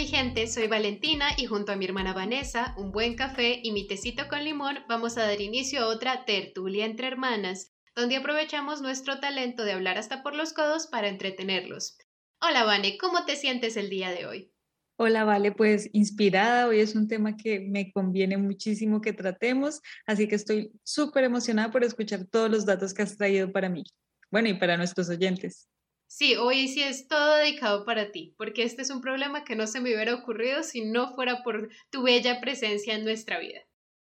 mi gente, soy Valentina y junto a mi hermana Vanessa, un buen café y mi tecito con limón vamos a dar inicio a otra tertulia entre hermanas, donde aprovechamos nuestro talento de hablar hasta por los codos para entretenerlos. Hola Vane, ¿cómo te sientes el día de hoy? Hola, Vale, pues inspirada, hoy es un tema que me conviene muchísimo que tratemos, así que estoy súper emocionada por escuchar todos los datos que has traído para mí, bueno, y para nuestros oyentes. Sí, hoy sí es todo dedicado para ti, porque este es un problema que no se me hubiera ocurrido si no fuera por tu bella presencia en nuestra vida.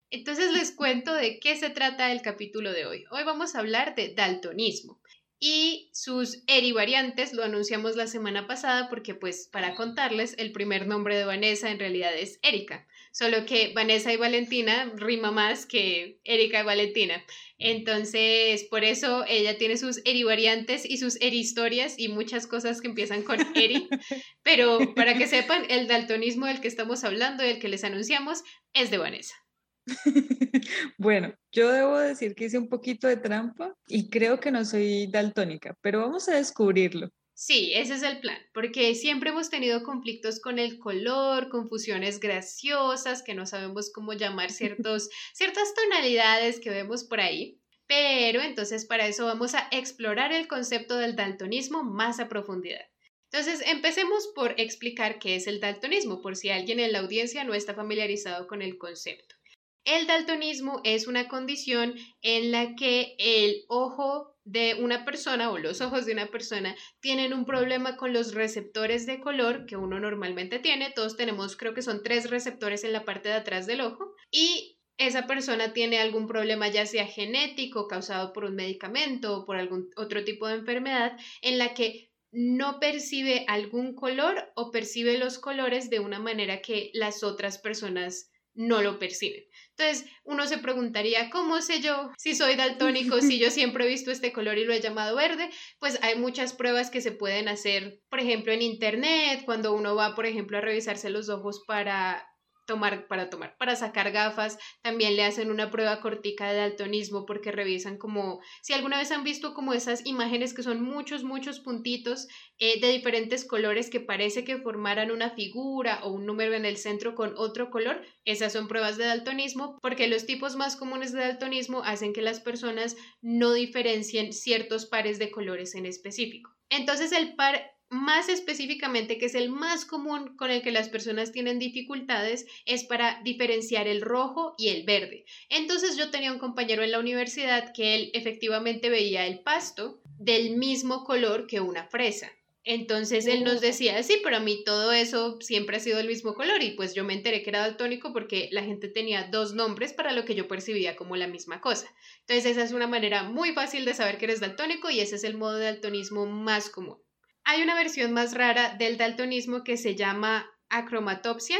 Entonces les cuento de qué se trata el capítulo de hoy. Hoy vamos a hablar de daltonismo y sus erivariantes lo anunciamos la semana pasada porque pues para contarles el primer nombre de Vanessa en realidad es Erika, solo que Vanessa y Valentina rima más que Erika y Valentina. Entonces, por eso ella tiene sus erivariantes y sus erihistorias y muchas cosas que empiezan con eri, pero para que sepan, el daltonismo del que estamos hablando, del que les anunciamos, es de Vanessa. bueno, yo debo decir que hice un poquito de trampa y creo que no soy daltónica, pero vamos a descubrirlo. Sí, ese es el plan, porque siempre hemos tenido conflictos con el color, confusiones graciosas, que no sabemos cómo llamar ciertos, ciertas tonalidades que vemos por ahí. Pero entonces para eso vamos a explorar el concepto del daltonismo más a profundidad. Entonces, empecemos por explicar qué es el daltonismo, por si alguien en la audiencia no está familiarizado con el concepto. El daltonismo es una condición en la que el ojo de una persona o los ojos de una persona tienen un problema con los receptores de color que uno normalmente tiene. Todos tenemos, creo que son tres receptores en la parte de atrás del ojo y esa persona tiene algún problema ya sea genético causado por un medicamento o por algún otro tipo de enfermedad en la que no percibe algún color o percibe los colores de una manera que las otras personas no lo perciben. Entonces, uno se preguntaría, ¿cómo sé yo si soy daltónico, si yo siempre he visto este color y lo he llamado verde? Pues hay muchas pruebas que se pueden hacer, por ejemplo, en Internet, cuando uno va, por ejemplo, a revisarse los ojos para tomar, para tomar, para sacar gafas, también le hacen una prueba cortica de daltonismo porque revisan como, si alguna vez han visto como esas imágenes que son muchos, muchos puntitos eh, de diferentes colores que parece que formaran una figura o un número en el centro con otro color, esas son pruebas de daltonismo porque los tipos más comunes de daltonismo hacen que las personas no diferencien ciertos pares de colores en específico. Entonces el par más específicamente, que es el más común con el que las personas tienen dificultades, es para diferenciar el rojo y el verde. Entonces yo tenía un compañero en la universidad que él efectivamente veía el pasto del mismo color que una fresa. Entonces él nos decía, sí, pero a mí todo eso siempre ha sido el mismo color y pues yo me enteré que era daltónico porque la gente tenía dos nombres para lo que yo percibía como la misma cosa. Entonces esa es una manera muy fácil de saber que eres daltónico y ese es el modo de daltonismo más común. Hay una versión más rara del daltonismo que se llama acromatopsia,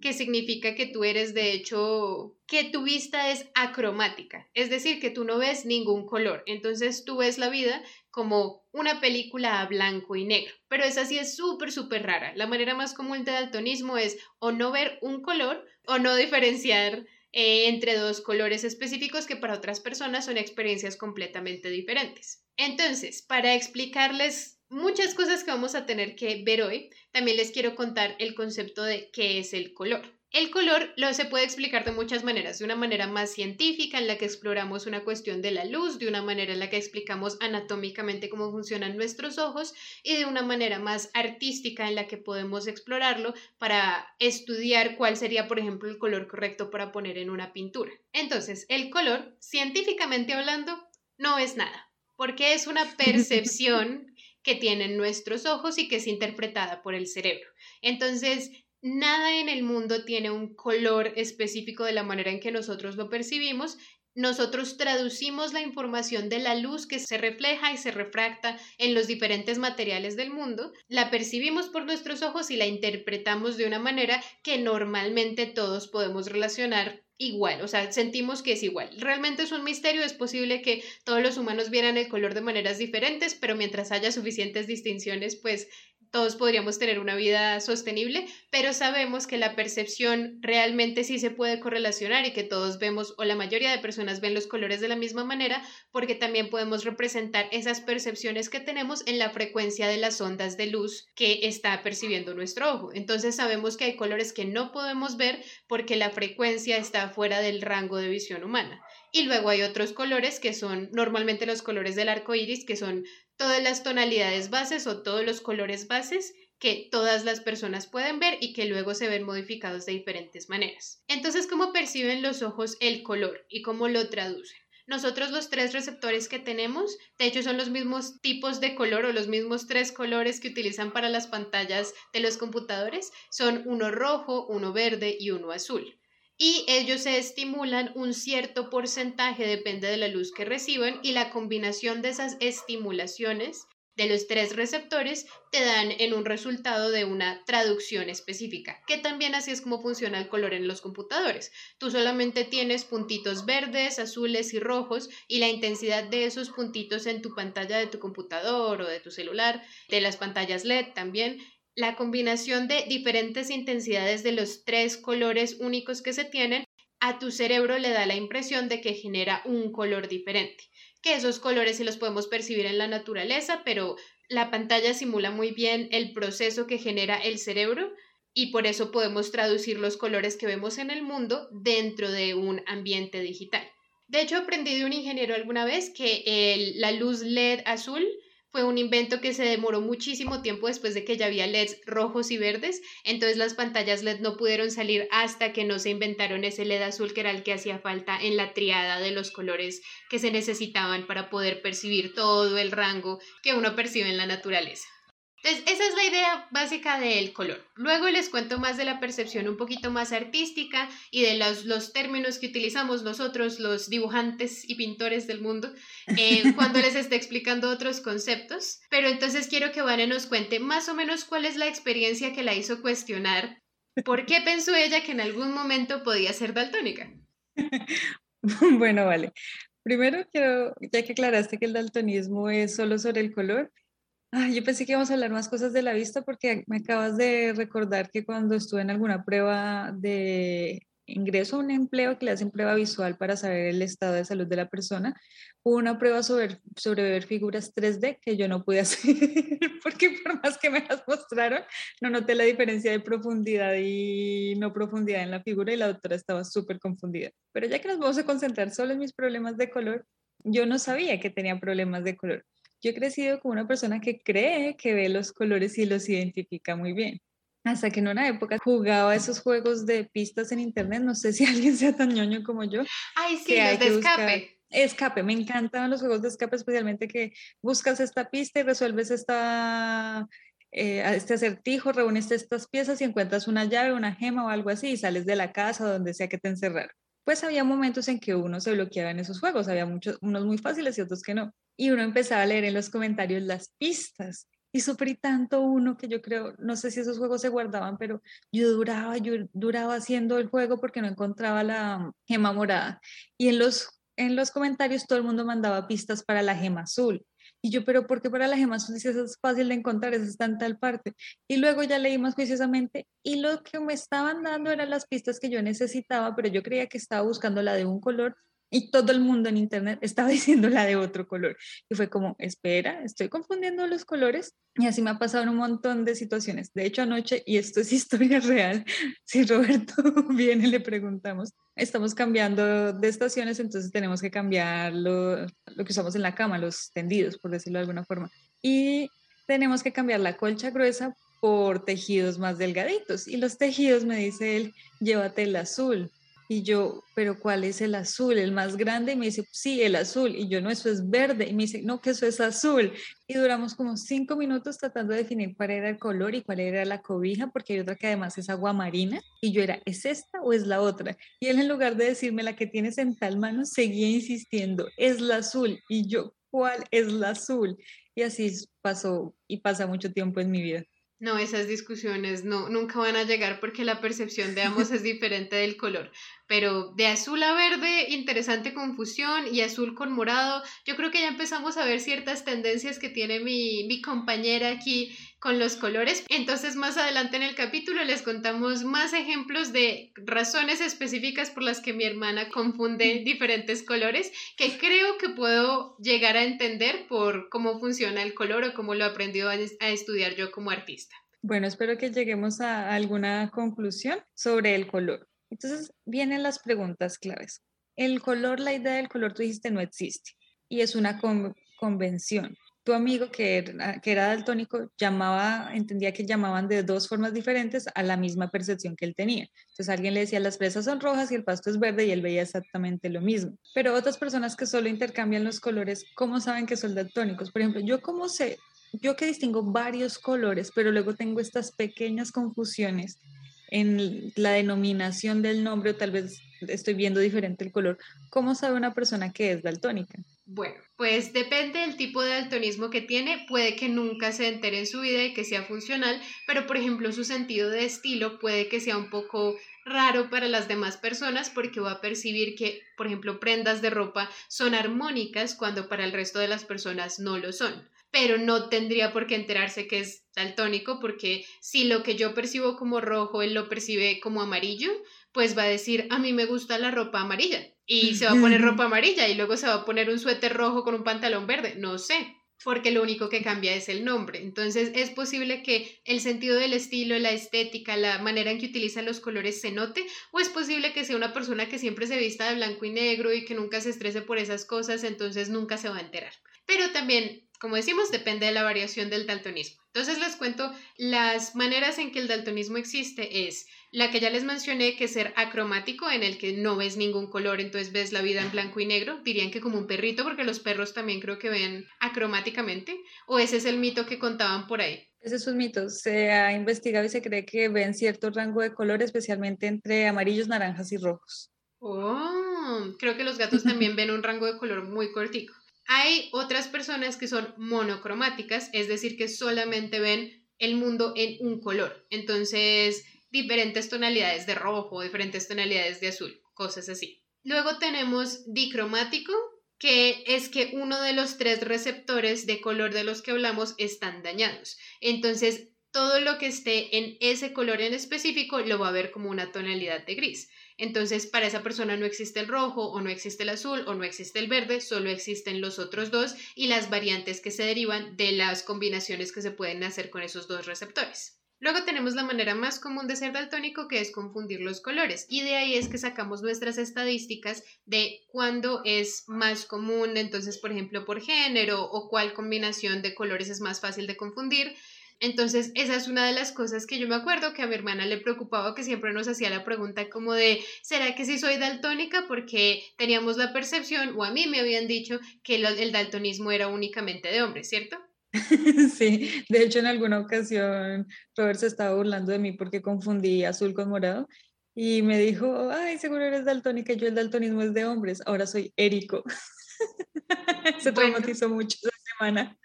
que significa que tú eres de hecho, que tu vista es acromática, es decir, que tú no ves ningún color, entonces tú ves la vida como una película a blanco y negro, pero esa sí es súper, súper rara. La manera más común de daltonismo es o no ver un color o no diferenciar eh, entre dos colores específicos que para otras personas son experiencias completamente diferentes. Entonces, para explicarles muchas cosas que vamos a tener que ver hoy, también les quiero contar el concepto de qué es el color. El color lo se puede explicar de muchas maneras, de una manera más científica en la que exploramos una cuestión de la luz, de una manera en la que explicamos anatómicamente cómo funcionan nuestros ojos y de una manera más artística en la que podemos explorarlo para estudiar cuál sería, por ejemplo, el color correcto para poner en una pintura. Entonces, el color, científicamente hablando, no es nada, porque es una percepción que tienen nuestros ojos y que es interpretada por el cerebro. Entonces, nada en el mundo tiene un color específico de la manera en que nosotros lo percibimos. Nosotros traducimos la información de la luz que se refleja y se refracta en los diferentes materiales del mundo, la percibimos por nuestros ojos y la interpretamos de una manera que normalmente todos podemos relacionar igual, o sea, sentimos que es igual. Realmente es un misterio, es posible que todos los humanos vieran el color de maneras diferentes, pero mientras haya suficientes distinciones, pues todos podríamos tener una vida sostenible, pero sabemos que la percepción realmente sí se puede correlacionar y que todos vemos o la mayoría de personas ven los colores de la misma manera porque también podemos representar esas percepciones que tenemos en la frecuencia de las ondas de luz que está percibiendo nuestro ojo. Entonces sabemos que hay colores que no podemos ver porque la frecuencia está fuera del rango de visión humana. Y luego hay otros colores que son normalmente los colores del arco iris, que son todas las tonalidades bases o todos los colores bases que todas las personas pueden ver y que luego se ven modificados de diferentes maneras. Entonces, ¿cómo perciben los ojos el color y cómo lo traducen? Nosotros los tres receptores que tenemos, de hecho son los mismos tipos de color o los mismos tres colores que utilizan para las pantallas de los computadores, son uno rojo, uno verde y uno azul y ellos se estimulan un cierto porcentaje, depende de la luz que reciban, y la combinación de esas estimulaciones de los tres receptores te dan en un resultado de una traducción específica, que también así es como funciona el color en los computadores. Tú solamente tienes puntitos verdes, azules y rojos y la intensidad de esos puntitos en tu pantalla de tu computador o de tu celular, de las pantallas LED también, la combinación de diferentes intensidades de los tres colores únicos que se tienen, a tu cerebro le da la impresión de que genera un color diferente. Que esos colores sí los podemos percibir en la naturaleza, pero la pantalla simula muy bien el proceso que genera el cerebro y por eso podemos traducir los colores que vemos en el mundo dentro de un ambiente digital. De hecho, aprendí de un ingeniero alguna vez que la luz LED azul fue un invento que se demoró muchísimo tiempo después de que ya había LEDs rojos y verdes, entonces las pantallas LED no pudieron salir hasta que no se inventaron ese LED azul que era el que hacía falta en la triada de los colores que se necesitaban para poder percibir todo el rango que uno percibe en la naturaleza. Entonces, esa es la idea básica del color. Luego les cuento más de la percepción un poquito más artística y de los, los términos que utilizamos nosotros, los dibujantes y pintores del mundo, eh, cuando les esté explicando otros conceptos. Pero entonces quiero que Vane nos cuente más o menos cuál es la experiencia que la hizo cuestionar. ¿Por qué pensó ella que en algún momento podía ser daltónica? Bueno, vale. Primero quiero, ya que aclaraste que el daltonismo es solo sobre el color, yo pensé que íbamos a hablar más cosas de la vista porque me acabas de recordar que cuando estuve en alguna prueba de ingreso a un empleo que le hacen prueba visual para saber el estado de salud de la persona, hubo una prueba sobre, sobre ver figuras 3D que yo no pude hacer porque por más que me las mostraron, no noté la diferencia de profundidad y no profundidad en la figura y la doctora estaba súper confundida. Pero ya que nos vamos a concentrar solo en mis problemas de color, yo no sabía que tenía problemas de color. Yo he crecido como una persona que cree que ve los colores y los identifica muy bien. Hasta que en una época jugaba esos juegos de pistas en internet, no sé si alguien sea tan ñoño como yo. Ay, sí, los de escape. Escape, me encantan los juegos de escape, especialmente que buscas esta pista y resuelves esta, eh, este acertijo, reúnes estas piezas y encuentras una llave, una gema o algo así y sales de la casa donde sea que te encerraron. Pues había momentos en que uno se bloqueaba en esos juegos, había muchos, unos muy fáciles y otros que no y uno empezaba a leer en los comentarios las pistas. Y sufrí tanto uno que yo creo, no sé si esos juegos se guardaban, pero yo duraba, yo duraba haciendo el juego porque no encontraba la gema morada. Y en los, en los comentarios todo el mundo mandaba pistas para la gema azul. Y yo, pero ¿por qué para la gema azul si eso es fácil de encontrar, eso está en tal parte? Y luego ya leí más juiciosamente y lo que me estaban dando eran las pistas que yo necesitaba, pero yo creía que estaba buscando la de un color y todo el mundo en internet estaba diciendo la de otro color. Y fue como, espera, estoy confundiendo los colores. Y así me ha pasado un montón de situaciones. De hecho, anoche, y esto es historia real, si Roberto viene, le preguntamos, estamos cambiando de estaciones, entonces tenemos que cambiar lo, lo que usamos en la cama, los tendidos, por decirlo de alguna forma. Y tenemos que cambiar la colcha gruesa por tejidos más delgaditos. Y los tejidos, me dice él, llévate el azul y yo, pero ¿cuál es el azul? ¿El más grande? Y me dice, sí, el azul. Y yo, no, eso es verde. Y me dice, no, que eso es azul. Y duramos como cinco minutos tratando de definir cuál era el color y cuál era la cobija, porque hay otra que además es agua marina. Y yo era, ¿es esta o es la otra? Y él en lugar de decirme la que tienes en tal mano, seguía insistiendo, es la azul. Y yo, ¿cuál es la azul? Y así pasó y pasa mucho tiempo en mi vida. No, esas discusiones no, nunca van a llegar porque la percepción de ambos es diferente del color. Pero de azul a verde, interesante confusión, y azul con morado, yo creo que ya empezamos a ver ciertas tendencias que tiene mi, mi compañera aquí, con los colores. Entonces más adelante en el capítulo les contamos más ejemplos de razones específicas por las que mi hermana confunde diferentes colores que creo que puedo llegar a entender por cómo funciona el color o cómo lo he aprendido a, estudiar yo como artista. Bueno, espero que lleguemos a alguna conclusión sobre el color. Entonces vienen las preguntas claves. El color, la idea del color, tú dijiste, no existe y es una convención tu amigo que era, que era daltónico llamaba, entendía que llamaban de dos formas diferentes a la misma percepción que él tenía. Entonces alguien le decía las fresas son rojas y el pasto es verde y él veía exactamente lo mismo. Pero otras personas que solo intercambian los colores, ¿cómo saben que son daltónicos? Por ejemplo, yo cómo sé, yo que distingo varios colores, pero luego tengo estas pequeñas confusiones en la denominación del nombre o tal vez estoy viendo diferente el color. ¿Cómo sabe una persona que es daltónica? Bueno, pues depende del tipo de daltonismo que tiene, puede que nunca se entere en su vida y que sea funcional, pero por ejemplo su sentido de estilo puede que sea un poco raro para las demás personas porque va a percibir que, por ejemplo, prendas de ropa son armónicas cuando para el resto de las personas no lo son. Pero no tendría por qué enterarse que es daltónico porque si lo que yo percibo como rojo él lo percibe como amarillo, pues va a decir, a mí me gusta la ropa amarilla y se va a poner ropa amarilla y luego se va a poner un suéter rojo con un pantalón verde, no sé, porque lo único que cambia es el nombre. Entonces es posible que el sentido del estilo, la estética, la manera en que utilizan los colores se note, o es posible que sea una persona que siempre se vista de blanco y negro y que nunca se estrese por esas cosas, entonces nunca se va a enterar. Pero también como decimos, depende de la variación del daltonismo. Entonces les cuento las maneras en que el daltonismo existe es la que ya les mencioné, que es ser acromático, en el que no ves ningún color, entonces ves la vida en blanco y negro, dirían que como un perrito, porque los perros también creo que ven acromáticamente, o ese es el mito que contaban por ahí. Ese es un mito, se ha investigado y se cree que ven cierto rango de color, especialmente entre amarillos, naranjas y rojos. Oh, creo que los gatos también ven un rango de color muy cortico. Hay otras personas que son monocromáticas, es decir, que solamente ven el mundo en un color. Entonces, diferentes tonalidades de rojo, diferentes tonalidades de azul, cosas así. Luego tenemos dicromático, que es que uno de los tres receptores de color de los que hablamos están dañados. Entonces, todo lo que esté en ese color en específico lo va a ver como una tonalidad de gris. Entonces, para esa persona no existe el rojo o no existe el azul o no existe el verde, solo existen los otros dos y las variantes que se derivan de las combinaciones que se pueden hacer con esos dos receptores. Luego tenemos la manera más común de ser daltónico que es confundir los colores y de ahí es que sacamos nuestras estadísticas de cuándo es más común, entonces por ejemplo por género o cuál combinación de colores es más fácil de confundir entonces, esa es una de las cosas que yo me acuerdo que a mi hermana le preocupaba, que siempre nos hacía la pregunta como de, ¿será que sí soy daltónica? Porque teníamos la percepción, o a mí me habían dicho, que el daltonismo era únicamente de hombres, ¿cierto? Sí, de hecho en alguna ocasión Robert se estaba burlando de mí porque confundí azul con morado y me dijo, ay, seguro eres daltónica, yo el daltonismo es de hombres, ahora soy érico. se traumatizó mucho esa semana.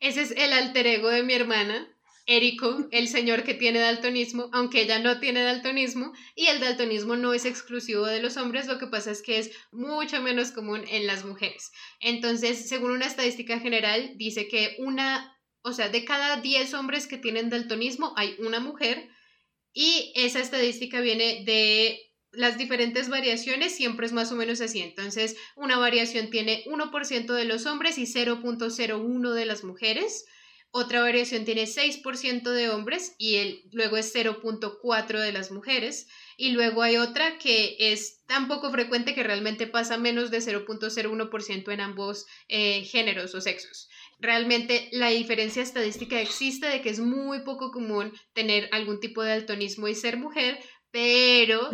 Ese es el alter ego de mi hermana, Érico, el señor que tiene daltonismo, aunque ella no tiene daltonismo, y el daltonismo no es exclusivo de los hombres, lo que pasa es que es mucho menos común en las mujeres. Entonces, según una estadística general, dice que una, o sea, de cada 10 hombres que tienen daltonismo, hay una mujer, y esa estadística viene de las diferentes variaciones siempre es más o menos así. Entonces, una variación tiene 1% de los hombres y 0.01 de las mujeres. Otra variación tiene 6% de hombres y el, luego es 0.4 de las mujeres. Y luego hay otra que es tan poco frecuente que realmente pasa menos de 0.01% en ambos eh, géneros o sexos. Realmente la diferencia estadística existe de que es muy poco común tener algún tipo de altonismo y ser mujer, pero,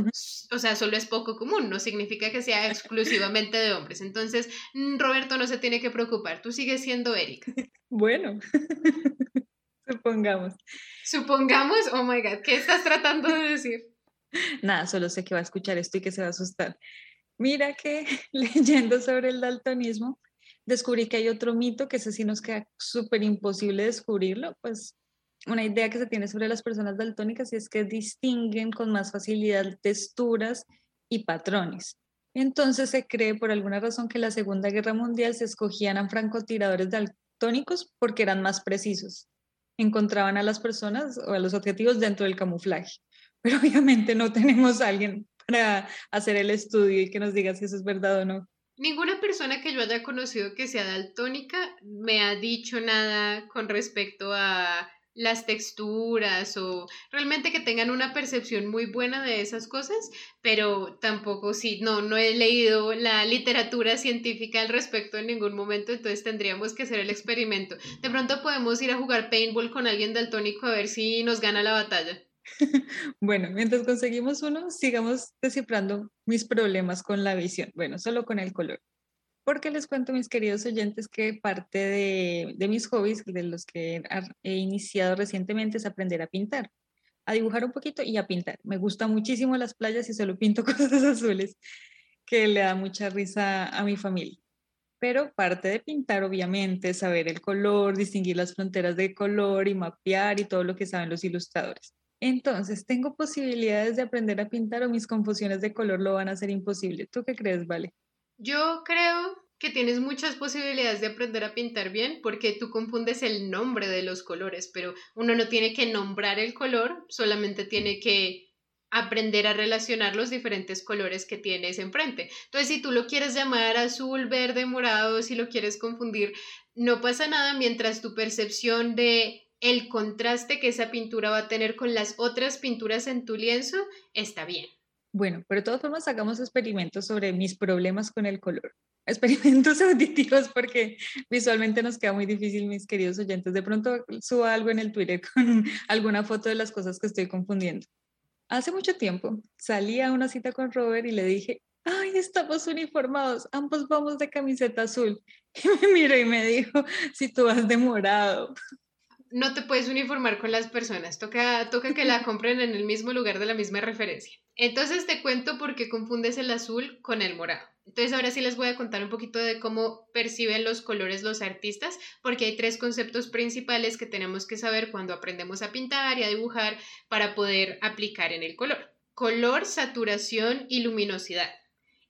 o sea, solo es poco común, no significa que sea exclusivamente de hombres. Entonces, mm, Roberto no se tiene que preocupar, tú sigues siendo Erika. Bueno, supongamos. Supongamos, oh my God, ¿qué estás tratando de decir? Nada, solo sé que va a escuchar esto y que se va a asustar. Mira que leyendo sobre el daltonismo, descubrí que hay otro mito que ese sí nos queda súper imposible descubrirlo, pues una idea que se tiene sobre las personas daltónicas es que distinguen con más facilidad texturas y patrones. Entonces se cree por alguna razón que en la Segunda Guerra Mundial se escogían a francotiradores daltónicos porque eran más precisos. encontraban a las personas o a los objetivos dentro del camuflaje. Pero obviamente no tenemos a alguien para hacer el estudio y que nos diga si eso es verdad o no. Ninguna persona que yo haya conocido que sea daltónica me ha dicho nada con respecto a las texturas o realmente que tengan una percepción muy buena de esas cosas, pero tampoco sí, no, no he leído la literatura científica al respecto en ningún momento, entonces tendríamos que hacer el experimento. De pronto podemos ir a jugar paintball con alguien daltónico a ver si nos gana la batalla. Bueno, mientras conseguimos uno, sigamos descifrando mis problemas con la visión. Bueno, solo con el color. Porque les cuento, mis queridos oyentes, que parte de, mis hobbies, de los que he iniciado recientemente, es aprender a pintar, a dibujar un poquito y a pintar. Me gustan muchísimo las playas y solo pinto cosas azules, que le da mucha risa a mi familia. Pero parte de pintar, obviamente, saber el color, distinguir las fronteras de color y mapear y todo lo que saben los ilustradores. Entonces, ¿tengo posibilidades de aprender a pintar o mis confusiones de color lo van a hacer imposible? ¿Tú qué crees, Vale? Yo creo que tienes muchas posibilidades de aprender a pintar bien porque tú confundes el nombre de los colores, pero uno no tiene que nombrar el color, solamente tiene que aprender a relacionar los diferentes colores que tienes enfrente. Entonces, si tú lo quieres llamar azul, verde, morado, si lo quieres confundir, no pasa nada mientras tu percepción de el contraste que esa pintura va a tener con las otras pinturas en tu lienzo está bien. Bueno, pero de todas formas hagamos experimentos sobre mis problemas con el color. Experimentos auditivos porque visualmente nos queda muy difícil, mis queridos oyentes. De pronto suba algo en el Twitter con alguna foto de las cosas que estoy confundiendo. Hace mucho tiempo salí a una cita con Robert y le dije, ay, estamos uniformados, ambos vamos de camiseta azul. Y me miró y me dijo, si tú vas de morado no te puedes uniformar con las personas, toca, toca que la compren en el mismo lugar de la misma referencia. Entonces te cuento por qué confundes el azul con el morado. Entonces ahora sí les voy a contar un poquito de cómo perciben los colores los artistas, porque hay tres conceptos principales que tenemos que saber cuando aprendemos a pintar y a dibujar para poder aplicar en el color. Color, saturación y luminosidad.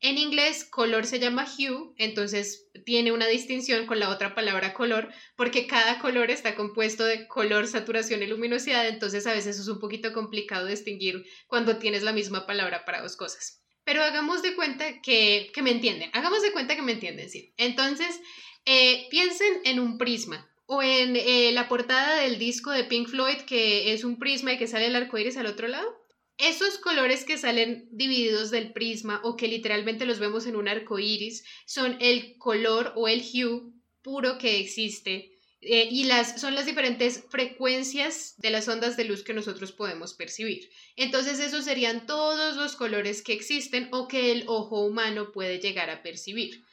En inglés, color se llama hue, entonces tiene una distinción con la otra palabra color, porque cada color está compuesto de color, saturación y luminosidad, entonces a veces es un poquito complicado distinguir cuando tienes la misma palabra para dos cosas. Pero hagamos de cuenta que, me entienden, hagamos de cuenta que me entienden, sí. Entonces, eh, piensen en un prisma o en eh, la portada del disco de Pink Floyd, que es un prisma y que sale el arco iris al otro lado. Esos colores que salen divididos del prisma o que literalmente los vemos en un arco iris son el color o el hue puro que existe eh, y las, son las diferentes frecuencias de las ondas de luz que nosotros podemos percibir. Entonces esos serían todos los colores que existen o que el ojo humano puede llegar a percibir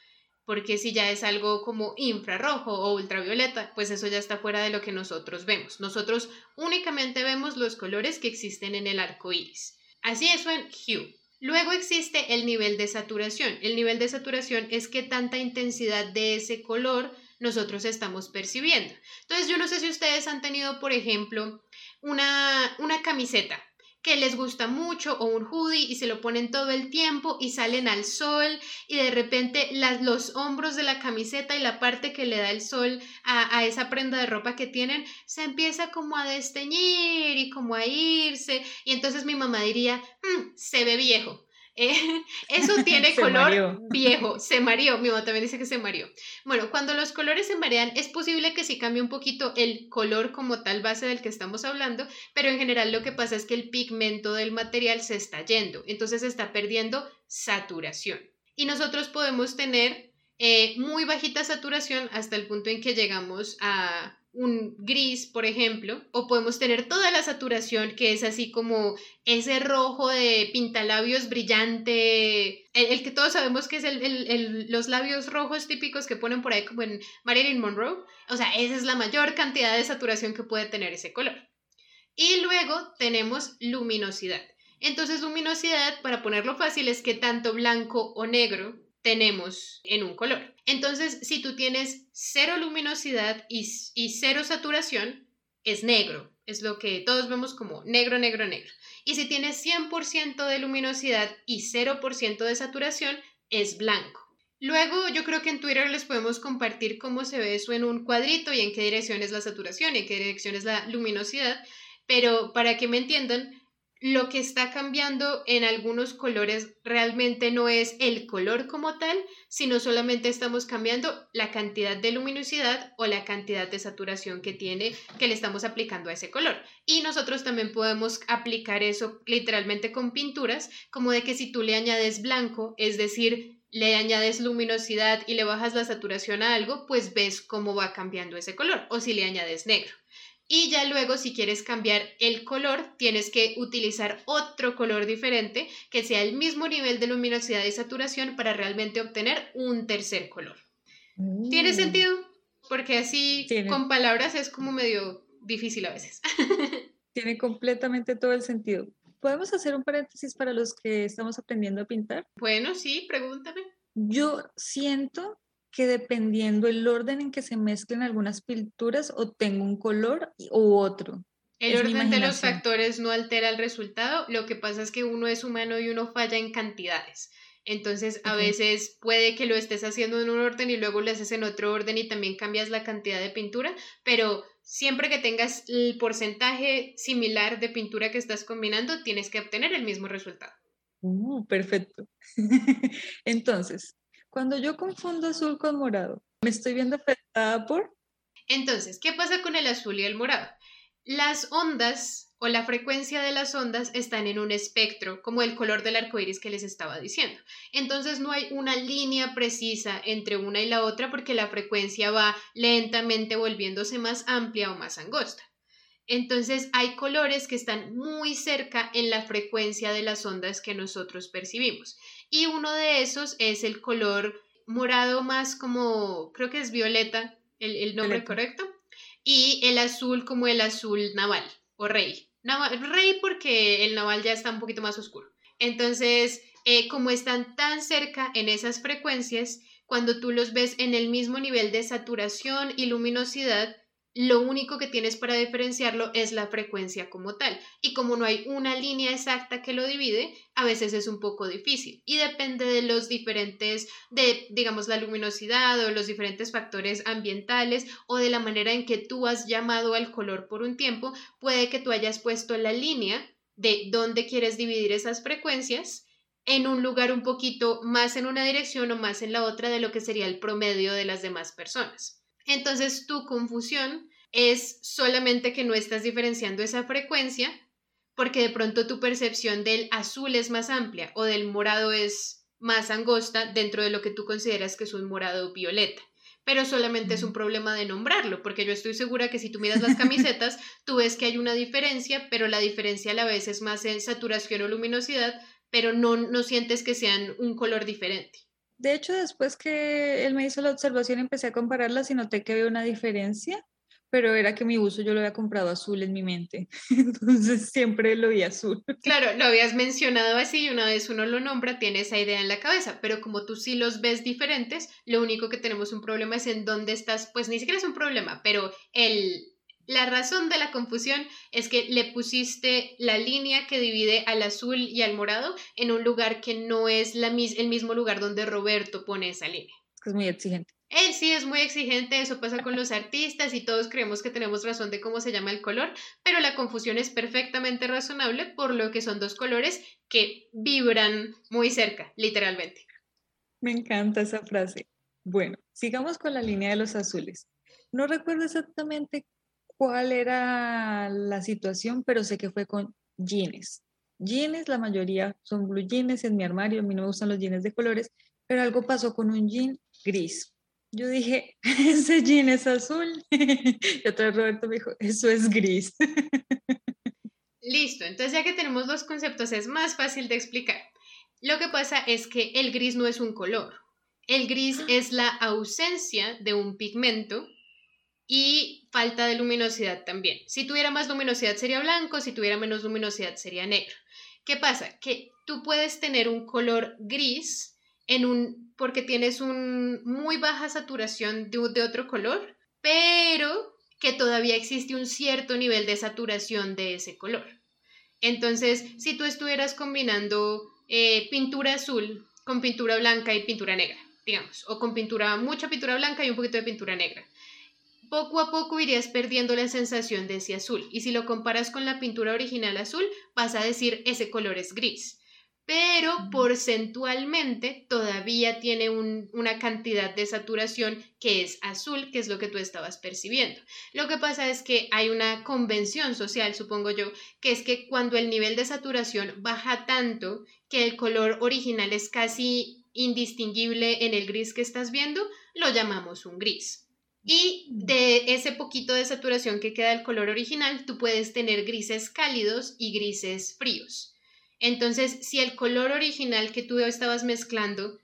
porque si ya es algo como infrarrojo o ultravioleta, pues eso ya está fuera de lo que nosotros vemos. Nosotros únicamente vemos los colores que existen en el arco iris. Así es en hue. Luego existe el nivel de saturación. El nivel de saturación es qué tanta intensidad de ese color nosotros estamos percibiendo. Entonces, yo no sé si ustedes han tenido, por ejemplo, una, una camiseta que les gusta mucho o un hoodie y se lo ponen todo el tiempo y salen al sol y de repente los hombros de la camiseta y la parte que le da el sol a, esa prenda de ropa que tienen se empieza como a desteñir y como a irse y entonces mi mamá diría, mm, se ve viejo. Eh, eso tiene color viejo, se mareó, mi mamá también dice que se mareó. Bueno, cuando los colores se marean, es posible que sí cambie un poquito el color como tal base del que estamos hablando, pero en general lo que pasa es que el pigmento del material se está yendo, entonces se está perdiendo saturación. Y nosotros podemos tener eh, muy bajita saturación hasta el punto en que llegamos a un gris, por ejemplo, o podemos tener toda la saturación que es así como ese rojo de pintalabios brillante, el, que todos sabemos que es el, los labios rojos típicos que ponen por ahí como en Marilyn Monroe, o sea, esa es la mayor cantidad de saturación que puede tener ese color. Y luego tenemos luminosidad. Entonces, luminosidad, para ponerlo fácil, es que tanto blanco o negro tenemos en un color. Entonces, si tú tienes cero luminosidad y, cero saturación, es negro. Es lo que todos vemos como negro, negro, negro. Y si tienes 100% de luminosidad y 0% de saturación, es blanco. Luego yo creo que en Twitter les podemos compartir cómo se ve eso en un cuadrito y en qué dirección es la saturación y en qué dirección es la luminosidad, pero para que me entiendan, lo que está cambiando en algunos colores realmente no es el color como tal, sino solamente estamos cambiando la cantidad de luminosidad o la cantidad de saturación que tiene que le estamos aplicando a ese color. Y nosotros también podemos aplicar eso literalmente con pinturas, como de que si tú le añades blanco, es decir, le añades luminosidad y le bajas la saturación a algo, pues ves cómo va cambiando ese color, o si le añades negro. Y ya luego, si quieres cambiar el color, tienes que utilizar otro color diferente que sea el mismo nivel de luminosidad y saturación para realmente obtener un tercer color. ¿Tiene mm. sentido? Porque así con palabras es como medio difícil a veces. Tiene completamente todo el sentido. ¿Podemos hacer un paréntesis para los que estamos aprendiendo a pintar? Bueno, sí, pregúntame. Yo siento que dependiendo el orden en que se mezclen algunas pinturas, obtengo un color u otro. El orden de los factores no altera el resultado, lo que pasa es que uno es humano y uno falla en cantidades. Entonces, a veces puede que lo estés haciendo en un orden y luego lo haces en otro orden y también cambias la cantidad de pintura, pero siempre que tengas el porcentaje similar de pintura que estás combinando, tienes que obtener el mismo resultado. Uh, perfecto. Entonces, cuando yo confundo azul con morado, ¿me estoy viendo afectada por? Entonces, ¿qué pasa con el azul y el morado? Las ondas o la frecuencia de las ondas están en un espectro, como el color del arco iris que les estaba diciendo. Entonces no hay una línea precisa entre una y la otra porque la frecuencia va lentamente volviéndose más amplia o más angosta. Entonces hay colores que están muy cerca en la frecuencia de las ondas que nosotros percibimos. Y uno de esos es el color morado más como, creo que es violeta, el, nombre correcto. Y el azul como el azul naval o rey. rey porque el naval ya está un poquito más oscuro. Entonces, eh, como están tan cerca en esas frecuencias, cuando tú los ves en el mismo nivel de saturación y luminosidad, lo único que tienes para diferenciarlo es la frecuencia como tal. Y como no hay una línea exacta que lo divide, a veces es un poco difícil. Y depende de los diferentes, de, digamos, la luminosidad o los diferentes factores ambientales o de la manera en que tú has llamado al color por un tiempo, puede que tú hayas puesto la línea de dónde quieres dividir esas frecuencias en un lugar un poquito más en una dirección o más en la otra de lo que sería el promedio de las demás personas. Entonces tu confusión es solamente que no estás diferenciando esa frecuencia porque de pronto tu percepción del azul es más amplia o del morado es más angosta dentro de lo que tú consideras que es un morado violeta. Pero solamente es un problema de nombrarlo, porque yo estoy segura que si tú miras las camisetas, tú ves que hay una diferencia, pero la diferencia a la vez es más en saturación o luminosidad, pero no, no sientes que sean un color diferente. De hecho, después que él me hizo la observación, empecé a compararlas y noté que había una diferencia, pero era que mi uso yo lo había comprado azul en mi mente. Entonces siempre lo vi azul. Claro, lo habías mencionado así y una vez uno lo nombra, tiene esa idea en la cabeza, pero como tú sí los ves diferentes, lo único que tenemos un problema es en dónde estás, pues ni siquiera es un problema, pero el, la razón de la confusión es que le pusiste la línea que divide al azul y al morado en un lugar que no es la, el mismo lugar donde Roberto pone esa línea. Es muy exigente. Él sí es muy exigente, eso pasa con los artistas y todos creemos que tenemos razón de cómo se llama el color, pero la confusión es perfectamente razonable por lo que son dos colores que vibran muy cerca, literalmente. Me encanta esa frase. Bueno, sigamos con la línea de los azules. No recuerdo exactamente cuál era la situación, pero sé que fue con jeans. Jeans, la mayoría son blue jeans en mi armario, a mí no me gustan los jeans de colores, pero algo pasó con un jean gris. Yo dije, ese jean es azul. y otra vez Roberto me dijo, eso es gris. Listo, entonces ya que tenemos dos conceptos es más fácil de explicar. Lo que pasa es que el gris no es un color. El gris es la ausencia de un pigmento y falta de luminosidad también. Si tuviera más luminosidad sería blanco, si tuviera menos luminosidad sería negro. ¿Qué pasa? Que tú puedes tener un color gris en un porque tienes un muy baja saturación de, otro color, pero que todavía existe un cierto nivel de saturación de ese color. Entonces, si tú estuvieras combinando eh, pintura azul con pintura blanca y pintura negra, digamos, o con pintura, mucha pintura blanca y un poquito de pintura negra. Poco a poco irías perdiendo la sensación de ese azul y si lo comparas con la pintura original azul, vas a decir ese color es gris pero porcentualmente todavía tiene una cantidad de saturación que es azul, que es lo que tú estabas percibiendo. Lo que pasa es que hay una convención social, supongo yo, que es que cuando el nivel de saturación baja tanto que el color original es casi indistinguible en el gris que estás viendo, lo llamamos un gris. Y de ese poquito de saturación que queda del color original, tú puedes tener grises cálidos y grises fríos. Entonces, si el color original que tú estabas mezclando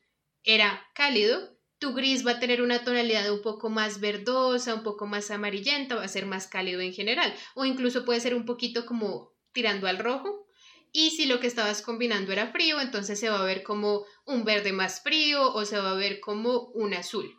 era cálido, tu gris va a tener una tonalidad un poco más verdosa, un poco más amarillenta, va a ser más cálido en general, o incluso puede ser un poquito como tirando al rojo. Y si lo que estabas combinando era frío, entonces se va a ver como un verde más frío o se va a ver como un azul,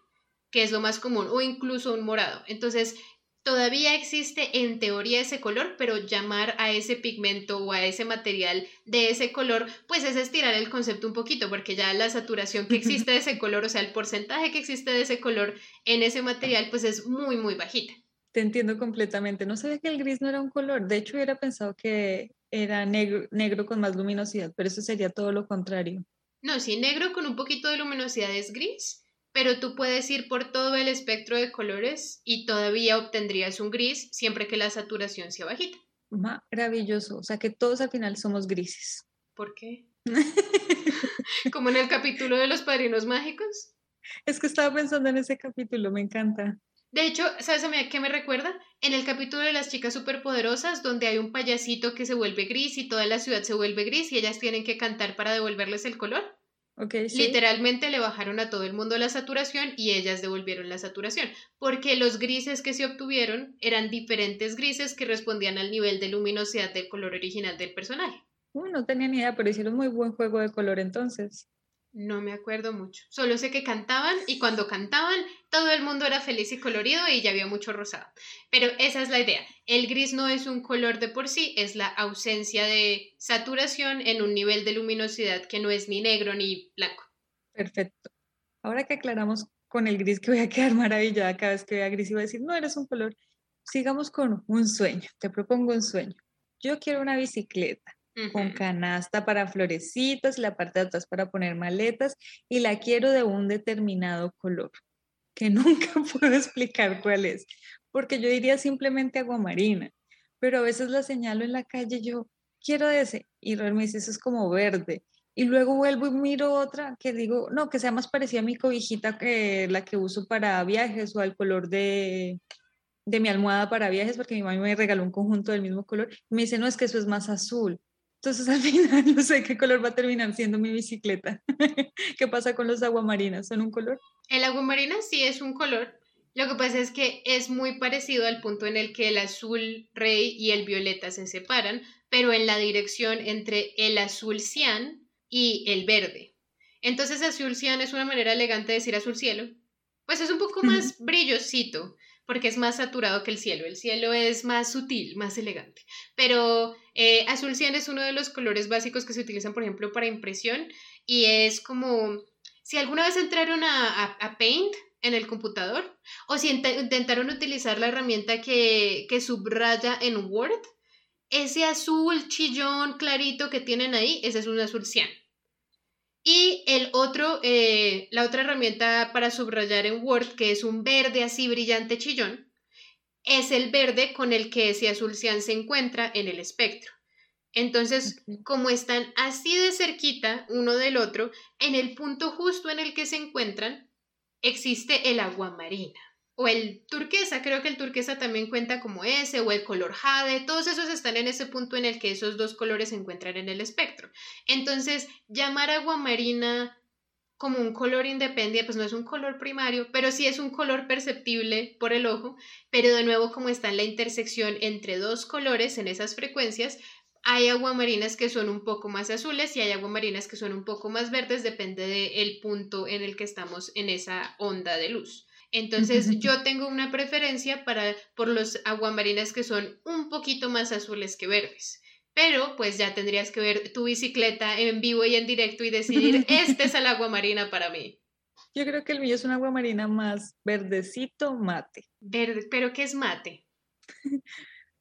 que es lo más común, o incluso un morado. Entonces, Todavía existe en teoría ese color, pero llamar a ese pigmento o a ese material de ese color, pues es estirar el concepto un poquito, porque ya la saturación que existe de ese color, o sea, el porcentaje que existe de ese color en ese material, pues es muy, muy bajita. Te entiendo completamente. No sabía que el gris no era un color. De hecho, hubiera pensado que era negro, negro con más luminosidad, pero eso sería todo lo contrario. No, sí, negro con un poquito de luminosidad es gris pero tú puedes ir por todo el espectro de colores y todavía obtendrías un gris siempre que la saturación sea bajita. Maravilloso, o sea que todos al final somos grises. ¿Por qué? Como en el capítulo de los padrinos mágicos. Es que estaba pensando en ese capítulo, me encanta. De hecho, ¿sabes a mí qué me recuerda? En el capítulo de las chicas superpoderosas, donde hay un payasito que se vuelve gris y toda la ciudad se vuelve gris y ellas tienen que cantar para devolverles el color. Literalmente le bajaron a todo el mundo la saturación y ellas devolvieron la saturación, porque los grises que se obtuvieron eran diferentes grises que respondían al nivel de luminosidad del color original del personaje. Uh, no tenía ni idea, pero hicieron muy buen juego de color entonces. No me acuerdo mucho. Solo sé que cantaban y cuando cantaban todo el mundo era feliz y colorido y ya había mucho rosado. Pero esa es la idea. El gris no es un color de por sí, es la ausencia de saturación en un nivel de luminosidad que no es ni negro ni blanco. Perfecto. Ahora que aclaramos con el gris que voy a quedar maravillada cada vez que vea gris y voy a decir, no eres un color. Sigamos con un sueño. Te propongo un sueño. Yo quiero una bicicleta con canasta para florecitas la parte de atrás para poner maletas y la quiero de un determinado color que nunca puedo explicar cuál es, porque yo diría simplemente agua marina, pero a veces la señalo en la calle yo quiero ese y realmente dice eso es como verde y luego vuelvo y miro otra que digo, no, que sea más parecida a mi cobijita que la que uso para viajes o al color de, de mi almohada para viajes, porque mi mamá me regaló un conjunto del mismo color. Y me dice, no, es que eso es más azul. Entonces al final no sé qué color va a terminar siendo mi bicicleta. ¿Qué pasa con los aguamarinas? ¿Son un color? El aguamarina sí es un color. Lo que pasa es que es muy parecido al punto en el que el azul rey y el violeta se separan, pero en la dirección entre el azul cian y el verde. Entonces azul cian es una manera elegante de decir azul cielo. Pues es un poco más brillosito porque es más saturado que el cielo. El cielo es más sutil, más elegante. Pero eh, azul cian es uno de los colores básicos que se utilizan, por ejemplo, para impresión y es como, si alguna vez entraron a, Paint en el computador o si intentaron utilizar la herramienta que, que subraya en Word, ese azul chillón clarito que tienen ahí, ese es un azul cian. Y el otro, eh, la otra herramienta para subrayar en Word, que es un verde así brillante chillón, es el verde con el que ese azul cian se encuentra en el espectro. Entonces, como están así de cerquita uno del otro, en el punto justo en el que se encuentran, existe el agua marina o el turquesa, creo que el turquesa también cuenta como ese, o el color jade, todos esos están en ese punto en el que esos dos colores se encuentran en el espectro. Entonces, llamar agua marina como un color independiente, pues no es un color primario, pero sí es un color perceptible por el ojo, pero de nuevo como está en la intersección entre dos colores en esas frecuencias, hay aguamarinas que son un poco más azules y hay aguamarinas que son un poco más verdes, depende del punto en el que estamos en esa onda de luz. Entonces yo tengo una preferencia para, por los aguamarinas que son un poquito más azules que verdes. Pero pues ya tendrías que ver tu bicicleta en vivo y en directo y decidir, este es el aguamarina para mí. Yo creo que el mío es un agua marina más verdecito mate. Verde, pero ¿qué es mate?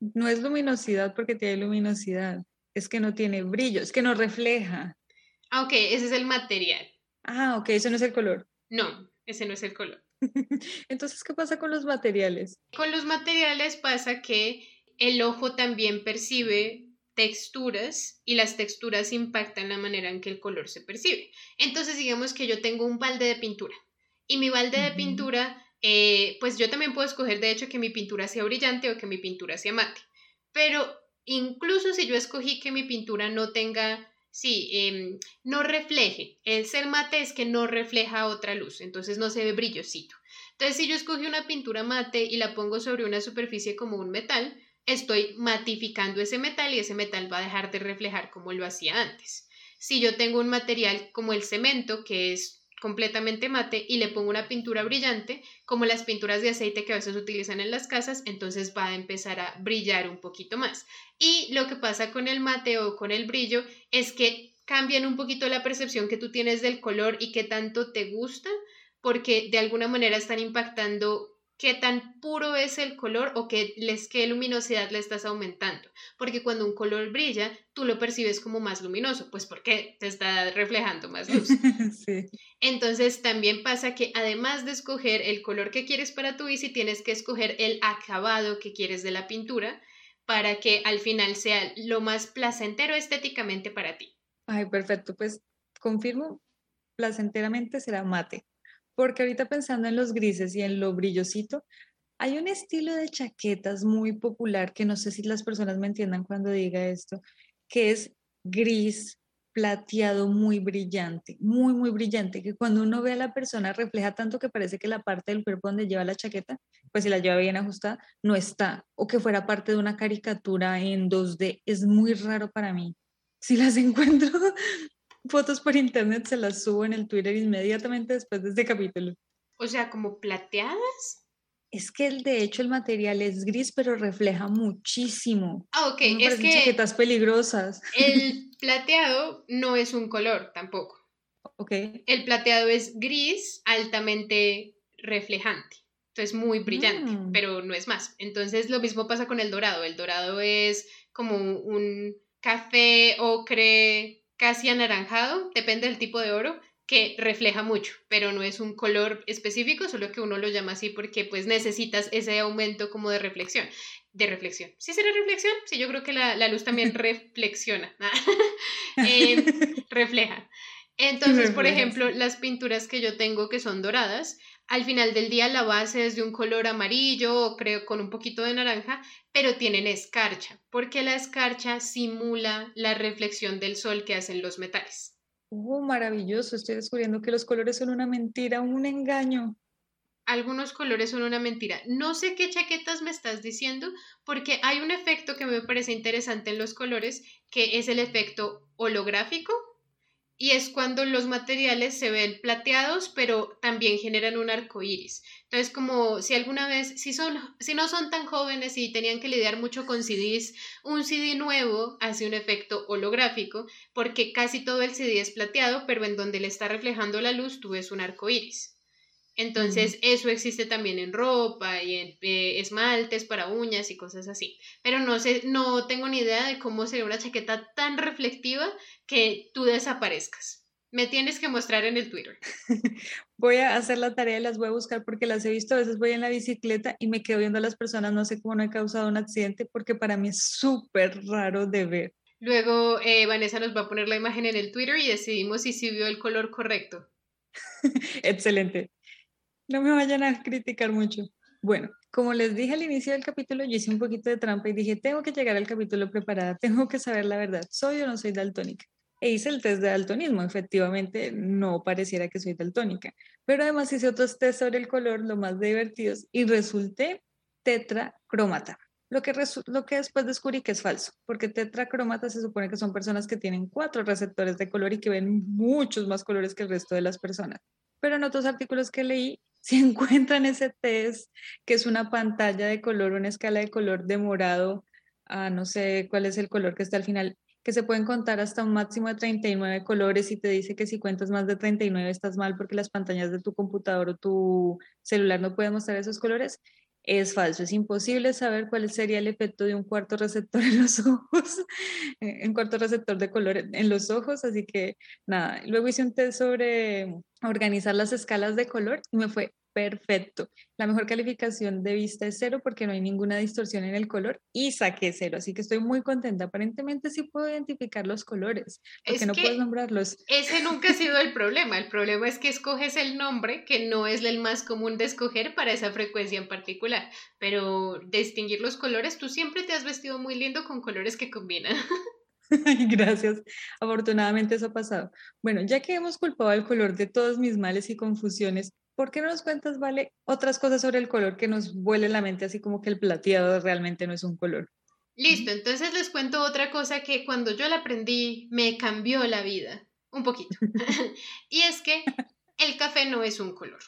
no es luminosidad porque tiene luminosidad, es que no tiene brillo, es que no refleja. Ah, ok, ese es el material. Ah, ok, eso no es el color. No, ese no es el color. Entonces, ¿qué pasa con los materiales? Con los materiales pasa que el ojo también percibe texturas y las texturas impactan la manera en que el color se percibe. Entonces, digamos que yo tengo un balde de pintura y mi balde de pintura, eh, pues yo también puedo escoger de hecho que mi pintura sea brillante o que mi pintura sea mate. Pero incluso si yo escogí que mi pintura no tenga Sí, em, no refleje. El ser mate es que no refleja otra luz, entonces no se ve brillosito. Entonces, si yo escogí una pintura mate y la pongo sobre una superficie como un metal, estoy matificando ese metal y ese metal va a dejar de reflejar como lo hacía antes. Si yo tengo un material como el cemento, que es completamente mate y le pongo una pintura brillante, como las pinturas de aceite que a veces utilizan en las casas, entonces va a empezar a brillar un poquito más. Y lo que pasa con el mate o con el brillo es que cambian un poquito la percepción que tú tienes del color y qué tanto te gusta, porque de alguna manera están impactando qué tan puro es el color o qué, les, qué luminosidad le estás aumentando. Porque cuando un color brilla, tú lo percibes como más luminoso, pues porque te está reflejando más luz. Entonces también pasa que además de escoger el color que quieres para tu bici, tienes que escoger el acabado que quieres de la pintura para que al final sea lo más placentero estéticamente para ti. Ay, perfecto. Pues confirmo, placenteramente será mate porque ahorita pensando en los grises y en lo brillosito, hay un estilo de chaquetas muy popular que no sé si las personas me entiendan cuando diga esto, que es gris plateado muy brillante, muy, muy brillante, que cuando uno ve a la persona refleja tanto que parece que la parte del cuerpo donde lleva la chaqueta, pues si la lleva bien ajustada, no está, o que fuera parte de una caricatura en 2D, es muy raro para mí. Si las encuentro, fotos por internet, se las subo en el Twitter inmediatamente después de este capítulo. O sea, como plateadas. Es que el, de hecho el material es gris, pero refleja muchísimo. Ah, ok. es que chaquetas peligrosas. El plateado no es un color tampoco. Ok. El plateado es gris, altamente reflejante. Entonces muy brillante, mm. pero no es más. Entonces lo mismo pasa con el dorado. El dorado es como un café ocre casi anaranjado, depende del tipo de oro, que refleja mucho, pero no es un color específico, solo que uno lo llama así porque pues necesitas ese aumento como de reflexión. De reflexión. ¿Sí será reflexión? Sí, yo creo que la, luz también reflexiona, eh, refleja. Entonces, por ejemplo, las pinturas que yo tengo que son doradas, al final del día la base es de un color amarillo o creo con un poquito de naranja, pero tienen escarcha, porque la escarcha simula la reflexión del sol que hacen los metales. Oh, maravilloso, estoy descubriendo que los colores son una mentira, un engaño. Algunos colores son una mentira. No sé qué chaquetas me estás diciendo, porque hay un efecto que me parece interesante en los colores, que es el efecto holográfico, y es cuando los materiales se ven plateados, pero también generan un arco iris. Entonces, como si alguna vez, si, son, si no son tan jóvenes y tenían que lidiar mucho con CDs, un CD nuevo hace un efecto holográfico, porque casi todo el CD es plateado, pero en donde le está reflejando la luz, tú ves un arco iris. Entonces, eso existe también en ropa y en eh, esmaltes para uñas y cosas así. Pero no sé, no tengo ni idea de cómo sería una chaqueta tan reflectiva que tú desaparezcas. Me tienes que mostrar en el Twitter. voy a hacer la tarea y las voy a buscar porque las he visto. A veces voy en la bicicleta y me quedo viendo a las personas. No sé cómo no he causado un accidente porque para mí es súper raro de ver. Luego eh, Vanessa nos va a poner la imagen en el Twitter y decidimos si sí vio el color correcto. Excelente no me vayan a criticar mucho. Bueno, como les dije al inicio del capítulo, yo hice un poquito de trampa y dije, tengo que llegar al capítulo preparada, tengo que saber la verdad, ¿soy o no soy daltónica? E hice el test de daltonismo, efectivamente no pareciera que soy daltónica, pero además hice otros test sobre el color, lo más divertidos, y resulté tetracrómata. Lo que, lo que después descubrí que es falso, porque tetracrómata se supone que son personas que tienen cuatro receptores de color y que ven muchos más colores que el resto de las personas. Pero en otros artículos que leí si encuentran ese test, que es una pantalla de color, una escala de color de morado a no sé cuál es el color que está al final, que se pueden contar hasta un máximo de 39 colores y te dice que si cuentas más de 39 estás mal porque las pantallas de tu computador o tu celular no pueden mostrar esos colores, es falso. Es imposible saber cuál sería el efecto de un cuarto receptor en los ojos, un cuarto receptor de color en los ojos, así que nada. Luego hice un test sobre organizar las escalas de color y me fue perfecto. La mejor calificación de vista es cero porque no hay ninguna distorsión en el color y saqué cero, así que estoy muy contenta. Aparentemente sí puedo identificar los colores, porque no puedes nombrarlos. Ese nunca ha sido el problema. El problema es que escoges el nombre que no es el más común de escoger para esa frecuencia en particular. Pero distinguir los colores, tú siempre te has vestido muy lindo con colores que combinan. Gracias. Afortunadamente eso ha pasado. Bueno, ya que hemos culpado al color de todos mis males y confusiones, ¿por qué no nos cuentas, Vale, otras cosas sobre el color que nos vuele la mente, así como que el plateado realmente no es un color? Listo, entonces les cuento otra cosa que cuando yo la aprendí me cambió la vida, un poquito. y es que el café no es un color.